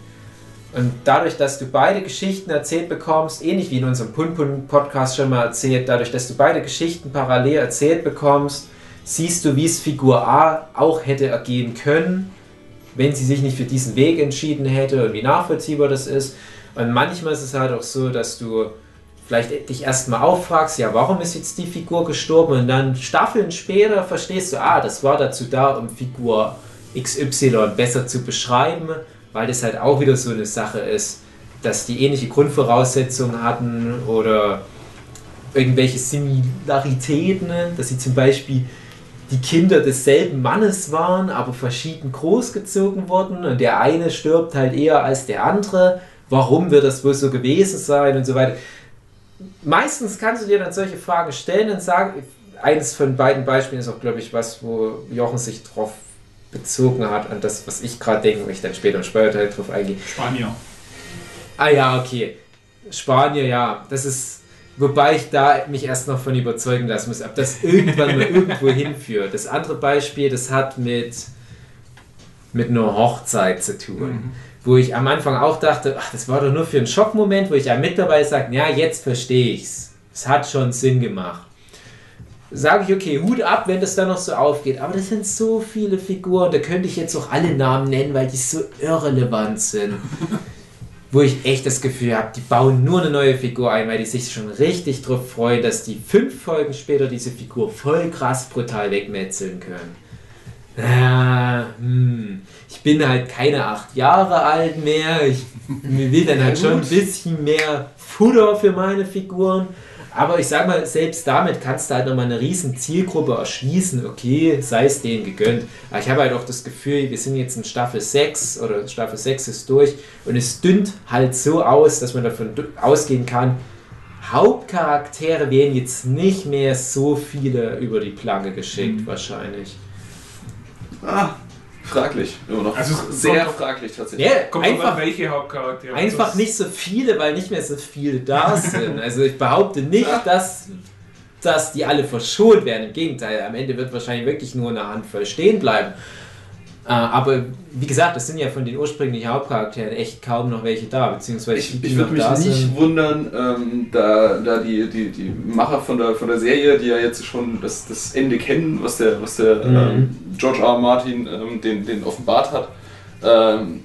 Und dadurch, dass du beide Geschichten erzählt bekommst, ähnlich wie in unserem Pun-Pun-Podcast schon mal erzählt, dadurch, dass du beide Geschichten parallel erzählt bekommst, siehst du, wie es Figur A auch hätte ergehen können, wenn sie sich nicht für diesen Weg entschieden hätte und wie nachvollziehbar das ist. Und manchmal ist es halt auch so, dass du vielleicht dich erstmal auffragst, ja, warum ist jetzt die Figur gestorben? Und dann Staffeln später verstehst du, ah, das war dazu da, um Figur XY besser zu beschreiben, weil das halt auch wieder so eine Sache ist, dass die ähnliche Grundvoraussetzungen hatten oder irgendwelche Similaritäten, dass sie zum Beispiel die Kinder desselben Mannes waren, aber verschieden großgezogen wurden und der eine stirbt halt eher als der andere. Warum wird das wohl so gewesen sein und so weiter. Meistens kannst du dir dann solche Fragen stellen und sagen, eines von beiden Beispielen ist auch, glaube ich, was, wo Jochen sich drauf bezogen hat, an das, was ich gerade denke, wo ich dann später im Steuerteil drauf eingehe. Spanier. Ah ja, okay. Spanier, ja. Das ist Wobei ich da mich erst noch von überzeugen lassen muss, ob das irgendwann mal irgendwo hinführt. Das andere Beispiel, das hat mit, mit einer Hochzeit zu tun. Mhm. Wo ich am Anfang auch dachte, ach, das war doch nur für einen Schockmoment, wo ich ja mit dabei sage, ja, jetzt verstehe ich's. Es hat schon Sinn gemacht. Sage ich, okay, Hut ab, wenn das dann noch so aufgeht. Aber das sind so viele Figuren, da könnte ich jetzt auch alle Namen nennen, weil die so irrelevant sind. wo ich echt das Gefühl habe, die bauen nur eine neue Figur ein, weil die sich schon richtig drauf freuen, dass die fünf Folgen später diese Figur voll krass brutal wegmetzeln können. Ja, hm. Ich bin halt keine acht Jahre alt mehr. Ich will dann halt schon ein bisschen mehr Futter für meine Figuren. Aber ich sag mal, selbst damit kannst du halt nochmal eine riesen Zielgruppe erschließen. Okay, sei es denen gegönnt. Aber ich habe halt auch das Gefühl, wir sind jetzt in Staffel 6 oder Staffel 6 ist durch und es dünnt halt so aus, dass man davon ausgehen kann, Hauptcharaktere werden jetzt nicht mehr so viele über die Planke geschickt, mhm. wahrscheinlich. Ah, Fraglich, immer noch. Also sehr fraglich tatsächlich. Ja, kommt einfach, welche Hauptcharaktere. Einfach nicht so viele, weil nicht mehr so viele da sind. Also ich behaupte nicht, dass, dass die alle verschont werden. Im Gegenteil, am Ende wird wahrscheinlich wirklich nur eine Handvoll stehen bleiben. Äh, aber wie gesagt, es sind ja von den ursprünglichen Hauptcharakteren echt kaum noch welche da, beziehungsweise ich, ich würde mich nicht sind. wundern, ähm, da, da die, die, die Macher von der, von der Serie, die ja jetzt schon das, das Ende kennen, was der, was der mhm. ähm, George R. R. Martin ähm, den, den offenbart hat. Ähm,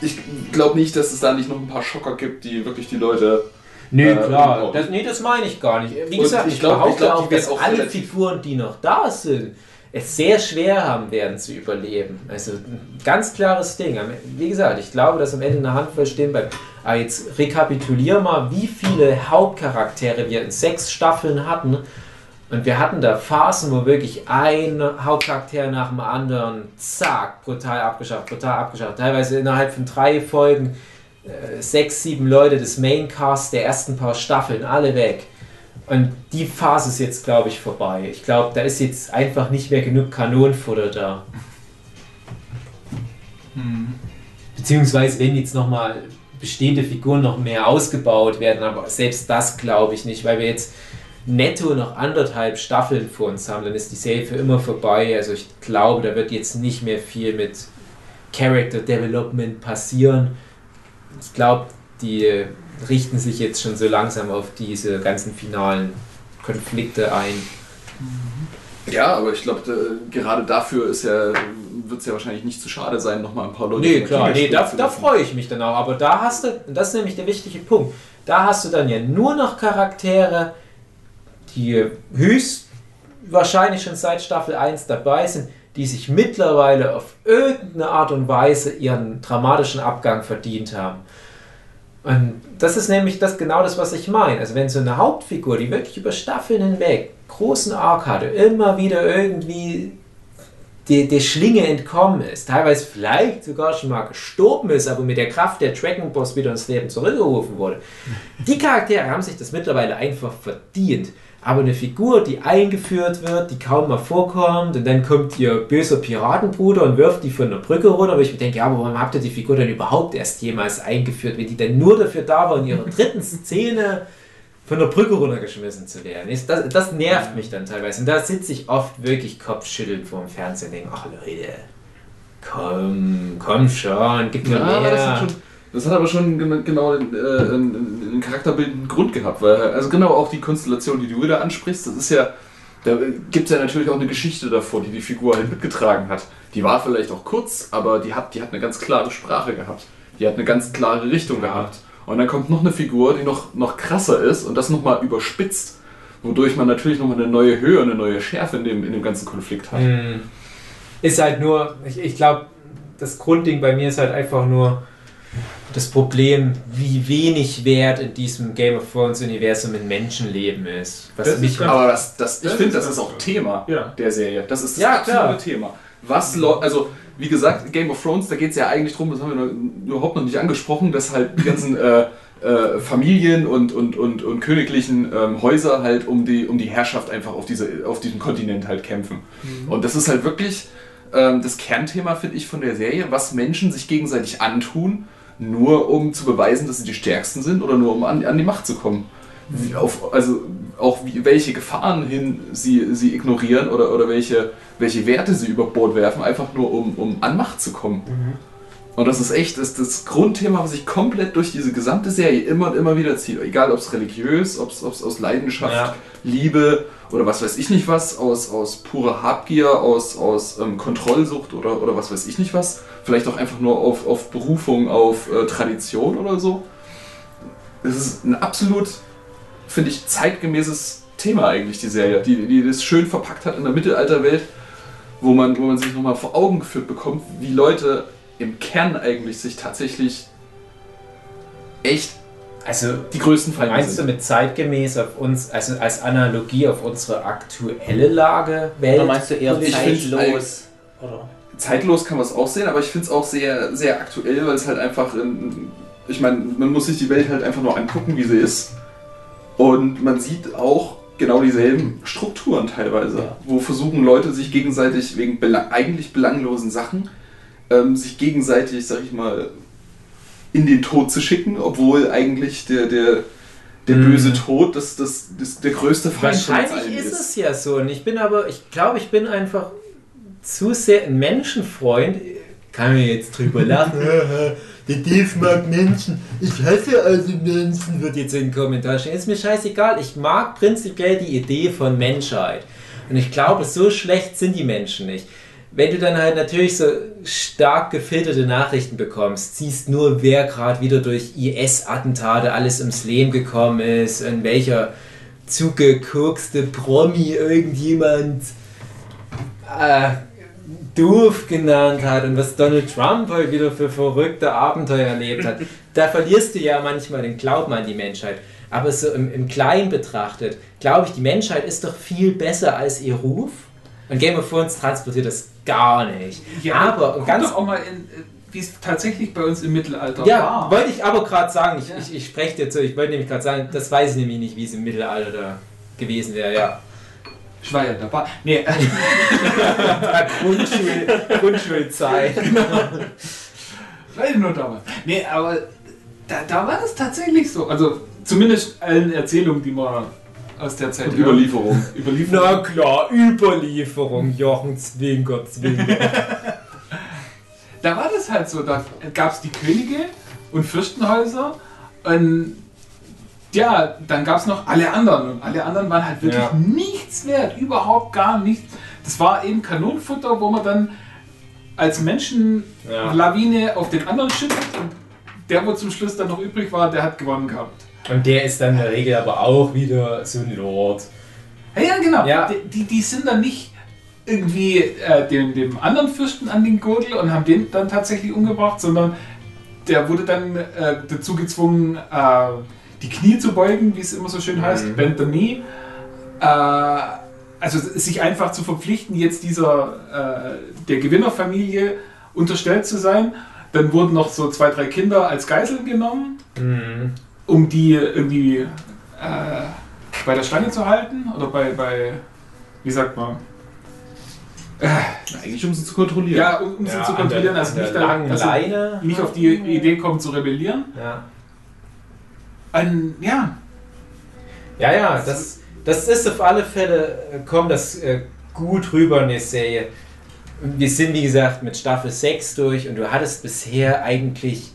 ich glaube nicht, dass es da nicht noch ein paar Schocker gibt, die wirklich die Leute Nee, äh, klar. Das, nee, das meine ich gar nicht. Wie gesagt, ich, ich glaube glaub, auch, dass alle Figuren, die noch da sind, es sehr schwer haben werden zu überleben. Also ein ganz klares Ding. Wie gesagt, ich glaube, dass am Ende eine Handvoll stehen bleibt. Aber jetzt rekapitulier mal, wie viele Hauptcharaktere wir in sechs Staffeln hatten. Und wir hatten da Phasen, wo wirklich ein Hauptcharakter nach dem anderen, zack, brutal abgeschafft, brutal abgeschafft. Teilweise innerhalb von drei Folgen äh, sechs, sieben Leute des Maincasts der ersten paar Staffeln, alle weg. Und die Phase ist jetzt, glaube ich, vorbei. Ich glaube, da ist jetzt einfach nicht mehr genug Kanonenfutter da. Hm. Beziehungsweise, wenn jetzt nochmal bestehende Figuren noch mehr ausgebaut werden, aber selbst das glaube ich nicht, weil wir jetzt netto noch anderthalb Staffeln vor uns haben, dann ist die Serie für immer vorbei. Also ich glaube, da wird jetzt nicht mehr viel mit Character Development passieren. Ich glaube, die richten sich jetzt schon so langsam auf diese ganzen finalen Konflikte ein. Ja, aber ich glaube, gerade dafür ist ja, wird es ja wahrscheinlich nicht zu schade sein, nochmal ein paar Leute. Nee, klar, nee, da, da freue ich mich dann auch. Aber da hast du, und das ist nämlich der wichtige Punkt, da hast du dann ja nur noch Charaktere, die höchst wahrscheinlich schon seit Staffel 1 dabei sind, die sich mittlerweile auf irgendeine Art und Weise ihren dramatischen Abgang verdient haben. Und das ist nämlich das genau das, was ich meine. Also wenn so eine Hauptfigur, die wirklich über Staffeln hinweg großen Arc hatte, immer wieder irgendwie die, der Schlinge entkommen ist, teilweise vielleicht sogar schon mal gestorben ist, aber mit der Kraft der Dragon Boss wieder ins Leben zurückgerufen wurde. Die Charaktere haben sich das mittlerweile einfach verdient. Aber eine Figur, die eingeführt wird, die kaum mal vorkommt und dann kommt ihr böser Piratenbruder und wirft die von der Brücke runter, wo ich mir denke, ja, aber warum habt ihr die Figur denn überhaupt erst jemals eingeführt, wenn die denn nur dafür da war, in ihrer dritten Szene von der Brücke runtergeschmissen zu werden. Das, das nervt mich dann teilweise. Und da sitze ich oft wirklich kopfschüttelnd vor dem Fernsehen und denke, ach Leute, komm, komm schon, gib mir Ja, mehr. Das hat, aber schon gen- genau äh, einen, einen charakterbildenden Grund gehabt, weil also genau auch die Konstellation, die du wieder ansprichst, das ist ja, da gibt es ja natürlich auch eine Geschichte davor, die die Figur halt mitgetragen hat. Die war vielleicht auch kurz, aber die hat, die hat eine ganz klare Sprache gehabt. Die hat eine ganz klare Richtung gehabt. Und dann kommt noch eine Figur, die noch, noch krasser ist und das nochmal überspitzt, wodurch man natürlich nochmal eine neue Höhe, eine neue Schärfe in dem, in dem ganzen Konflikt hat. Hm. Ist halt nur, ich, ich glaube, das Grundding bei mir ist halt einfach nur das Problem, wie wenig Wert in diesem Game of Thrones Universum in Menschenleben ist. Was Das ist mich ganz- Aber das, das, ich finde, ist das ist auch. Thema Ja. der Serie. Das ist das Ja, absolute klar. Thema. Was lo- also wie gesagt, Game of Thrones, da geht es ja eigentlich drum, das haben wir noch, überhaupt noch nicht angesprochen, dass halt die ganzen äh, äh, Familien und, und, und, und königlichen ähm, Häuser halt um die, um die Herrschaft einfach auf, diese, auf diesem Kontinent halt kämpfen. Und das ist halt wirklich ähm, das Kernthema, finde ich, von der Serie, was Menschen sich gegenseitig antun, nur um zu beweisen, dass sie die Stärksten sind oder nur um an, an die Macht zu kommen. Wie auf, also auch wie, welche Gefahren hin sie, sie ignorieren oder, oder welche, welche Werte sie über Bord werfen, einfach nur um, um an Macht zu kommen. Und das ist echt das, das Grundthema, was sich komplett durch diese gesamte Serie immer und immer wieder zieht. Egal ob es religiös, ob es aus Leidenschaft, Ja. Liebe oder was weiß ich nicht was, aus, aus purer Habgier, aus, aus ähm, Kontrollsucht oder, oder was weiß ich nicht was. Vielleicht auch einfach nur auf, auf Berufung, auf äh, Tradition oder so. Das ist ein absolut, finde ich, zeitgemäßes Thema eigentlich, die Serie, die, die das schön verpackt hat in der Mittelalterwelt, wo man, wo man sich nochmal vor Augen geführt bekommt, wie Leute im Kern eigentlich sich tatsächlich echt Also, die größten Feinde meinst du sind. mit zeitgemäß auf uns, also als Analogie auf unsere aktuelle Lage, Welt? Oder meinst du eher zeitlos? Oder? Zeitlos kann man es auch sehen, aber ich finde es auch sehr, sehr aktuell, weil es halt einfach, in, ich meine, man muss sich die Welt halt einfach nur angucken, wie sie ist. Und man sieht auch genau dieselben Strukturen teilweise, Ja. wo versuchen Leute sich gegenseitig wegen belang eigentlich belanglosen Sachen, ähm, sich gegenseitig, sag ich mal, in den Tod zu schicken, obwohl eigentlich der, der, der Mhm. böse Tod das, das, das der größte Feind von uns Wahrscheinlich ist es ja so. Und ich bin aber, ich glaube, ich bin einfach zu sehr ein Menschenfreund. Kann mir jetzt drüber lachen. Der Dave mag Menschen. Ich hasse also Menschen, wird jetzt in den Kommentaren stehen. Ist mir scheißegal. Ich mag prinzipiell die Idee von Menschheit. Und ich glaube, so schlecht sind die Menschen nicht. Wenn du dann halt natürlich so stark gefilterte Nachrichten bekommst, siehst nur, wer gerade wieder durch IS-Attentate alles ums Leben gekommen ist, in welcher zugekokste Promi irgendjemand äh, doof genannt hat und was Donald Trump halt wieder für verrückte Abenteuer erlebt hat, da verlierst du ja manchmal den Glauben an die Menschheit. Aber so im, im Kleinen betrachtet, glaube ich, die Menschheit ist doch viel besser als ihr Ruf. Und Game of Thrones transportiert das gar nicht. aber und guck ganz doch auch mal, in, äh, wie es tatsächlich bei uns im Mittelalter ja, war. wollte ich aber gerade sagen, ich, Ja. ich, ich spreche dir zu, ich wollte nämlich gerade sagen, das weiß ich nämlich nicht, wie es im Mittelalter da gewesen wäre, ja. Ich war ja dabei. Nee, Grundschul, Grundschulzeit. Weiß ich nur damals. Nee, aber da, da war das tatsächlich so. Also zumindest allen Erzählungen, die man aus der Zeit Und Überlieferung. Überlieferung. Na klar, Überlieferung, Jochen Zwinker, Zwinker. Da war das halt so. Da gab es die Könige und Fürstenhäuser. Und ja, dann gab es noch alle anderen. Und alle anderen waren halt wirklich Ja. nichts wert. Überhaupt gar nichts. Das war eben Kanonenfutter, wo man dann als Menschen Ja. Lawine auf den anderen schüttet. Und der, wo zum Schluss dann noch übrig war, der hat gewonnen gehabt. Und der ist dann in der Regel aber auch wieder so ein Lord. Ja, ja genau. Ja. Die, die, die sind dann nicht irgendwie äh, dem, dem anderen Fürsten an den Gurgel und haben den dann tatsächlich umgebracht, sondern der wurde dann äh, dazu gezwungen, äh, die Knie zu beugen, wie es immer so schön heißt, Mhm. bend the knee. Äh, also sich einfach zu verpflichten, jetzt dieser äh, der Gewinnerfamilie unterstellt zu sein. Dann wurden noch so zwei, drei Kinder als Geiseln genommen, Mhm. Um die irgendwie äh, bei der Stange zu halten oder bei, bei wie sagt man, Eigentlich um sie zu kontrollieren. ja, um, um sie Ja, zu kontrollieren, der, also nicht, da, also Leine. nicht auf die Idee kommen zu rebellieren. Ja. Ein, ja, Ja, ja, das, das ist auf alle Fälle, äh, kommt das äh, gut rüber in der Serie. Wir sind, wie gesagt, mit Staffel 6 durch und du hattest bisher eigentlich,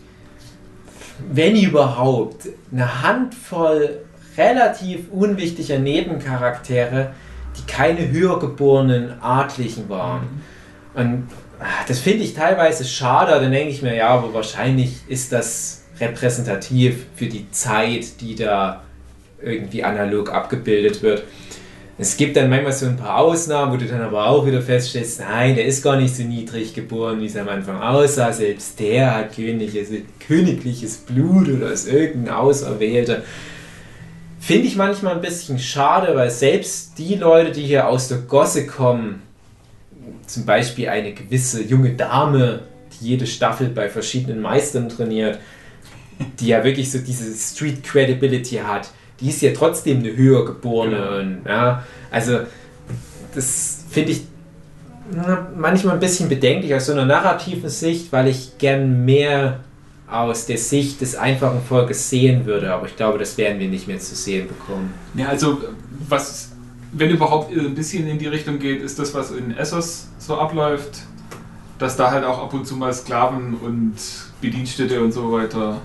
wenn überhaupt, eine Handvoll relativ unwichtiger Nebencharaktere, die keine höher geborenen Adligen waren. Und ah, das finde ich teilweise schade, dann denke ich mir, ja, aber wahrscheinlich ist das repräsentativ für die Zeit, die da irgendwie analog abgebildet wird. Es gibt dann manchmal so ein paar Ausnahmen, wo du dann aber auch wieder feststellst, nein, der ist gar nicht so niedrig geboren, wie es am Anfang aussah. Selbst der hat königliches, königliches Blut oder ist irgendein Auserwählter. Finde ich manchmal ein bisschen schade, weil selbst die Leute, die hier aus der Gosse kommen, zum Beispiel eine gewisse junge Dame, die jede Staffel bei verschiedenen Meistern trainiert, die ja wirklich so diese Street Credibility hat, die ist ja trotzdem eine höher geborene. Genau. Und, ja, also das finde ich manchmal ein bisschen bedenklich aus so einer narrativen Sicht, weil ich gern mehr aus der Sicht des einfachen Volkes sehen würde, aber ich glaube, das werden wir nicht mehr zu sehen bekommen. Ja, also was, wenn überhaupt ein bisschen in die Richtung geht, ist das, was in Essos so abläuft, dass da halt auch ab und zu mal Sklaven und Bedienstete und so weiter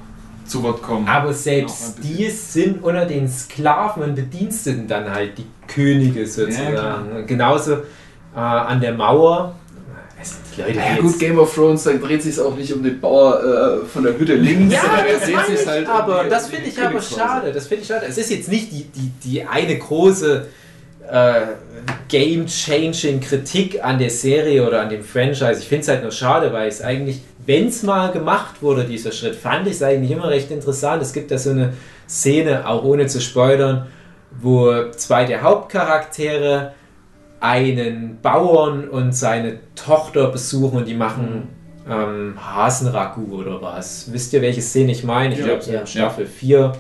zu Wort kommen. Aber selbst die sind unter den Sklaven und Bediensteten dann halt die Könige Ja, sozusagen. Und Genauso äh, an der Mauer. Also die Leute, Ja gut, Game of Thrones, da dreht sich auch nicht um den Bauer äh, von der Hütte links, Ja, sondern er das dreht sich ich, halt um aber die- das um finde ich aber schade. Das finde ich schade. Es ist jetzt nicht die, die, die eine große äh, game-changing Kritik an der Serie oder an dem Franchise. Ich finde es halt nur schade, weil es eigentlich, wenn es mal gemacht wurde, dieser Schritt, fand ich es eigentlich immer recht interessant. Es gibt da so eine Szene, auch ohne zu spoilern, wo zwei der Hauptcharaktere einen Bauern und seine Tochter besuchen und die machen ähm, Hasenragout oder was. Wisst ihr, welche Szene ich meine? Ich Ja, glaube, so ja. in Staffel 4. Und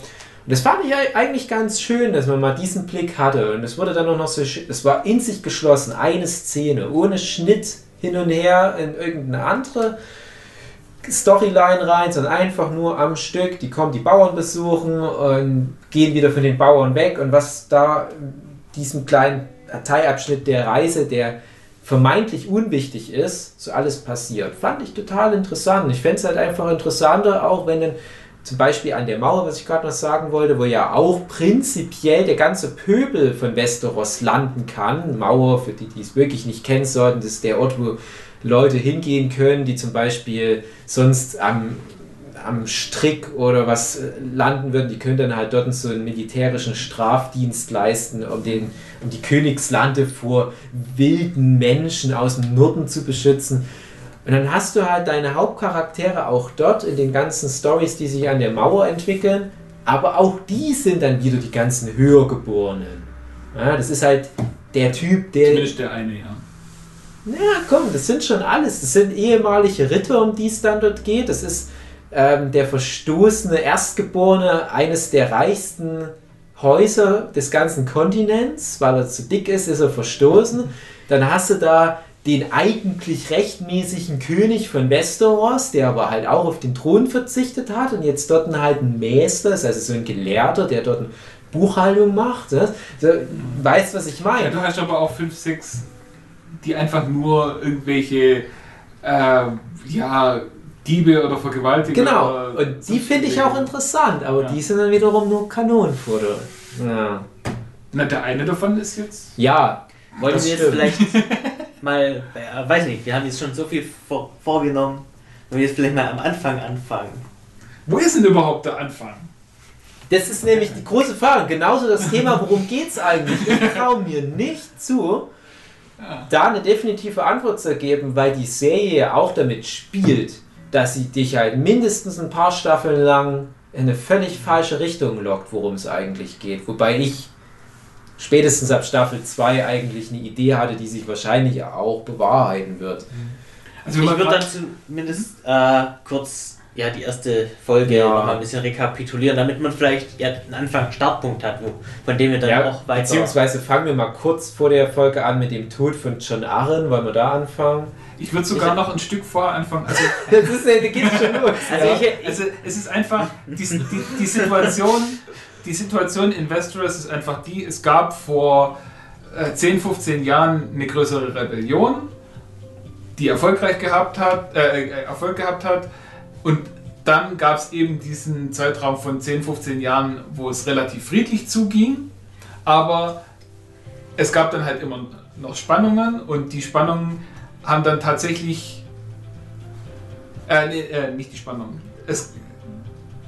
das fand ich ei- eigentlich ganz schön, dass man mal diesen Blick hatte. Und es wurde dann auch noch so, es war in sich geschlossen, eine Szene, ohne Schnitt hin und her in irgendeine andere Storyline rein, sondern einfach nur am Stück. Die kommen die Bauern besuchen und gehen wieder von den Bauern weg. Und was da diesem kleinen Teilabschnitt der Reise, der vermeintlich unwichtig ist, so alles passiert. Fand ich total interessant. Ich fände es halt einfach interessanter, auch wenn dann zum Beispiel an der Mauer, was ich gerade noch sagen wollte, wo ja auch prinzipiell der ganze Pöbel von Westeros landen kann. Mauer, für die, die es wirklich nicht kennen sollten, das ist der Ort, wo Leute hingehen können, die zum Beispiel sonst am, am Strick oder was äh, landen würden. Die können dann halt dort so einen militärischen Strafdienst leisten, um, den, um die Königslande vor wilden Menschen aus dem Norden zu beschützen. Und dann hast du halt deine Hauptcharaktere auch dort in den ganzen Stories, die sich an der Mauer entwickeln, aber auch die sind dann wieder die ganzen Höhergeborenen. Ja, das ist halt der Typ, der. Zumindest der eine, ja. Ja, komm, das sind schon alles. Das sind ehemalige Ritter, um die es dann dort geht. Das ist ähm, der verstoßene Erstgeborene eines der reichsten Häuser des ganzen Kontinents. Weil er zu dick ist, ist er verstoßen. Dann hast du da den eigentlich rechtmäßigen König von Westeros, der aber halt auch auf den Thron verzichtet hat und jetzt dort halt ein Meister ist, also so ein Gelehrter, der dort eine Buchhaltung macht. Ne? Weißt, was ich ja. meine? Du hast aber auch 5, 6, die einfach nur irgendwelche äh, ja, Diebe oder Vergewaltiger. Genau, oder und die finde ich auch interessant, aber Ja. die sind dann wiederum nur Kanonenfutter. Ja, Na, der eine davon ist jetzt. ja Wollen das wir jetzt vielleicht mal, äh, weiß nicht, wir haben jetzt schon so viel vor, vorgenommen, wenn wir jetzt vielleicht mal am Anfang anfangen. Wo ist denn überhaupt der Anfang? Das ist nämlich die große Frage. Genauso das Thema, worum geht es eigentlich? Ich traue mir nicht zu, da eine definitive Antwort zu geben, weil die Serie auch damit spielt, dass sie dich halt mindestens ein paar Staffeln lang in eine völlig falsche Richtung lockt, worum es eigentlich geht. Wobei ich spätestens ab Staffel 2 eigentlich eine Idee hatte, die sich wahrscheinlich auch bewahrheiten wird. Also Ich würde dann zumindest äh, kurz ja, die erste Folge Ja. noch mal ein bisschen rekapitulieren, damit man vielleicht ja, einen Anfang, einen Startpunkt hat, wo, von dem wir dann Ja, auch weiter. beziehungsweise fangen wir mal kurz vor der Folge an mit dem Tod von John Arryn. Wollen wir da anfangen? ich würde sogar noch ein Stück vorher anfangen. Also, Das ist, da geht's schon los. Also ja. ich, also es ist einfach, die, die, die Situation, die Situation in Westeros ist einfach die, es gab vor äh, 10, 15 Jahren eine größere Rebellion, die erfolgreich gehabt hat, äh, äh, Erfolg gehabt hat und dann gab es eben diesen Zeitraum von 10, 15 Jahren, wo es relativ friedlich zuging, aber es gab dann halt immer noch Spannungen und die Spannungen haben dann tatsächlich äh, nee, äh, nicht die Spannung. Es,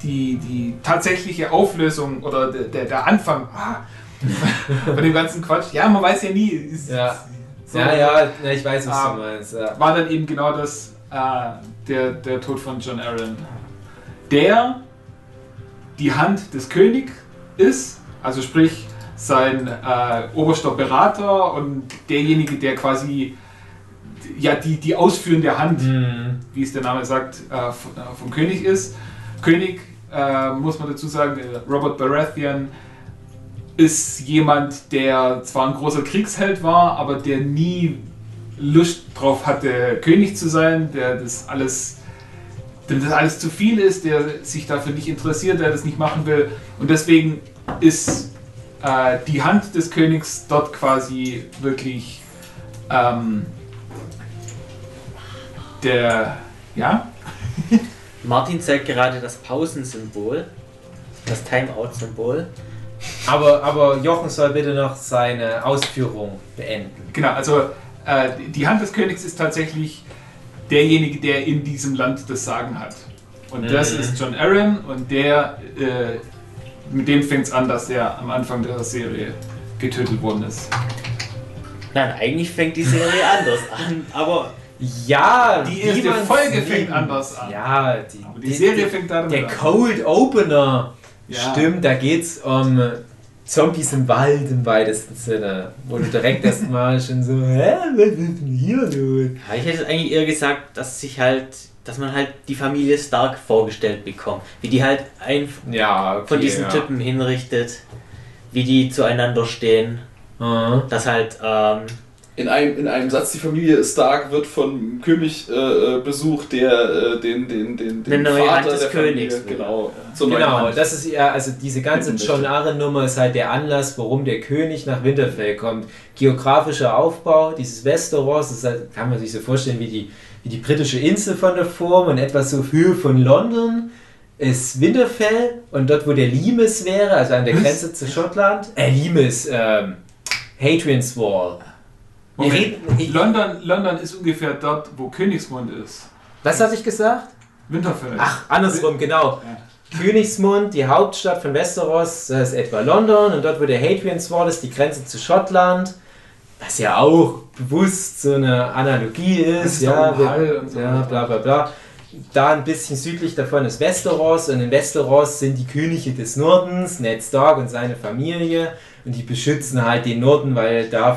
die, die tatsächliche Auflösung oder der, der, Anfang ah, von dem ganzen Quatsch, ja, man weiß ja nie. Ist, Ja. so, ja, ja, ich weiß, was Ah. du meinst. Ja. War dann eben genau das, äh, der, der Tod von John Aaron. Der die Hand des Königs ist, also sprich sein äh, oberster Berater und derjenige, der quasi ja, die, die ausführende Hand Mhm. wie es der Name sagt, äh, v- äh, vom König ist. König, äh, muss man dazu sagen, äh, Robert Baratheon ist jemand, der zwar ein großer Kriegsheld war, aber der nie Lust drauf hatte, König zu sein, der das alles, dem das alles zu viel ist, der sich dafür nicht interessiert, der das nicht machen will. Und deswegen ist äh, die Hand des Königs dort quasi wirklich ähm, der, ja, Martin zeigt gerade das Pausensymbol, das Timeout-Symbol. Aber, aber Jochen soll bitte noch seine Ausführung beenden. Genau, also äh, die Hand des Königs ist tatsächlich derjenige, der in diesem Land das Sagen hat. Und das Mhm. ist John Aaron und der, äh, mit dem fängt es an, dass er am Anfang der Serie getötet worden ist. Nein, eigentlich fängt die Serie anders an, aber Ja, Die erste Folge fängt anders an. Ja, die, Aber die Serie fängt damit Der an. Cold Opener. Ja. Stimmt, da geht's um Zombies im Wald im weitesten Sinne. Wo du direkt erstmal schon so, hä, was ist denn hier los? ja, ich hätte eigentlich eher gesagt, dass sich halt, dass man halt die Familie Stark vorgestellt bekommt. Wie die halt ein Ja, okay. von diesen ja. Typen hinrichtet, wie die zueinander stehen. Mhm. Dass halt, ähm, In einem, in einem Satz, die Familie Stark wird von König äh, äh, besucht, der äh, den, den, den, den Eine neue Vater Hand des der Familie, Königs genau, Genau, Hand. das ist ja, also diese ganze John. Arryn-Nummer ist halt der Anlass, warum der König nach Winterfell kommt. Geografischer Aufbau, dieses Westeros, das halt, kann man sich so vorstellen wie die, wie die britische Insel von der Form und etwas so Höhe von London ist Winterfell und dort, wo der Limes wäre, also an der Grenze zu Schottland, äh, Limes, ähm, Hadrian's Wall. Wir reden, London, London ist ungefähr dort, wo Königsmund ist. was habe ich gesagt? Winterfell. Ach, andersrum, genau. Königsmund, die Hauptstadt von Westeros, das ist etwa London und dort, wo der Hadrian's Wall ist, die Grenze zu Schottland, was ja auch bewusst so eine Analogie ist, ja, und so ja, bla bla bla. Da ein bisschen südlich davon ist Westeros und in Westeros sind die Könige des Nordens, Ned Stark und seine Familie und die beschützen halt den Norden, weil da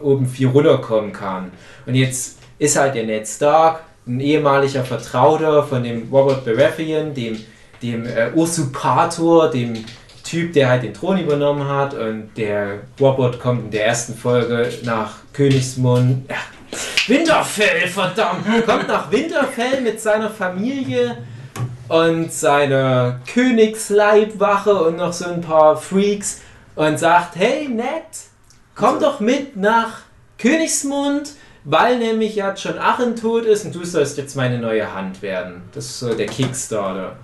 oben viel runterkommen kann. Und jetzt ist halt der Ned Stark ein ehemaliger Vertrauter von dem Robert Baratheon, dem, dem äh, Usurpator, dem Typ, der halt den Thron übernommen hat und der Robert kommt in der ersten Folge nach Königsmund, ja, Winterfell, verdammt! Kommt nach Winterfell mit seiner Familie und seiner Königsleibwache und noch so ein paar Freaks und sagt: Hey, Ned, komm doch mit nach Königsmund, weil nämlich ja John Aachen tot ist und du sollst jetzt meine neue Hand werden. Das ist so der Kickstarter.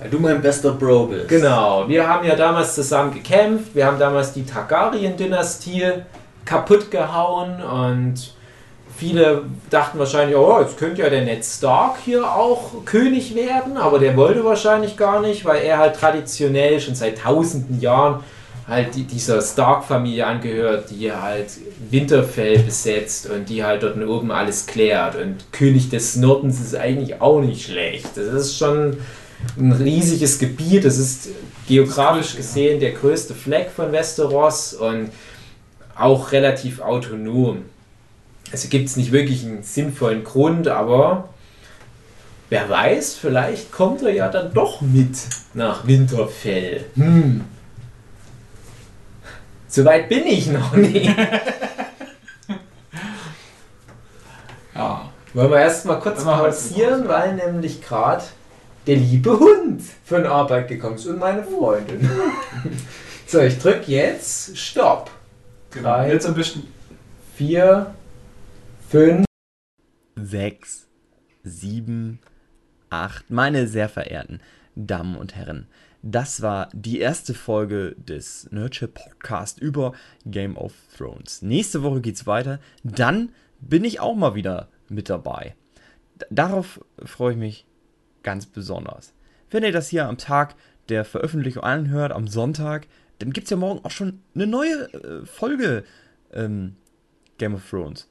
weil du mein bester Bro bist. Genau, wir haben ja damals zusammen gekämpft, wir haben damals die Targaryen-Dynastie kaputt gehauen und viele dachten wahrscheinlich, oh, jetzt könnte ja der Ned Stark hier auch König werden, aber der wollte wahrscheinlich gar nicht, weil er halt traditionell schon seit tausenden Jahren halt die, dieser Stark-Familie angehört, die halt Winterfell besetzt und die halt dort oben alles klärt. Und König des Nordens ist eigentlich auch nicht schlecht. Das ist schon ein riesiges Gebiet. Das ist geografisch gesehen der größte Fleck von Westeros und auch relativ autonom. Also gibt es nicht wirklich einen sinnvollen Grund, aber wer weiß, vielleicht kommt er ja dann doch mit nach Winterfell. Hm. Soweit bin ich noch nicht. Ja. Wollen wir erstmal kurz pausieren, weil nämlich gerade der liebe Hund von Arbeit gekommen ist und meine Freundin. so, ich drücke jetzt Stopp. Genau. Drei. Jetzt ein bisschen. Vier, fünf. sechs, sieben, acht. Meine sehr verehrten Damen und Herren, das war die erste Folge des Nurture Podcast über Game of Thrones. Nächste Woche geht's weiter. Dann bin ich auch mal wieder mit dabei. Darauf freue ich mich ganz besonders. Wenn ihr das hier am Tag der Veröffentlichung anhört, am Sonntag, dann gibt es ja morgen auch schon eine neue äh, Folge ähm, Game of Thrones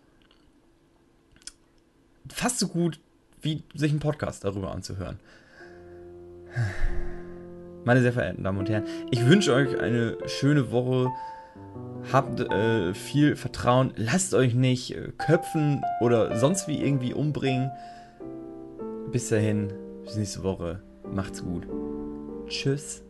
fast so gut, wie sich einen Podcast darüber anzuhören. Meine sehr verehrten Damen und Herren, ich wünsche euch eine schöne Woche. Habt äh, viel Vertrauen. Lasst euch nicht äh, köpfen oder sonst wie irgendwie umbringen. Bis dahin, bis nächste Woche. Macht's gut. Tschüss.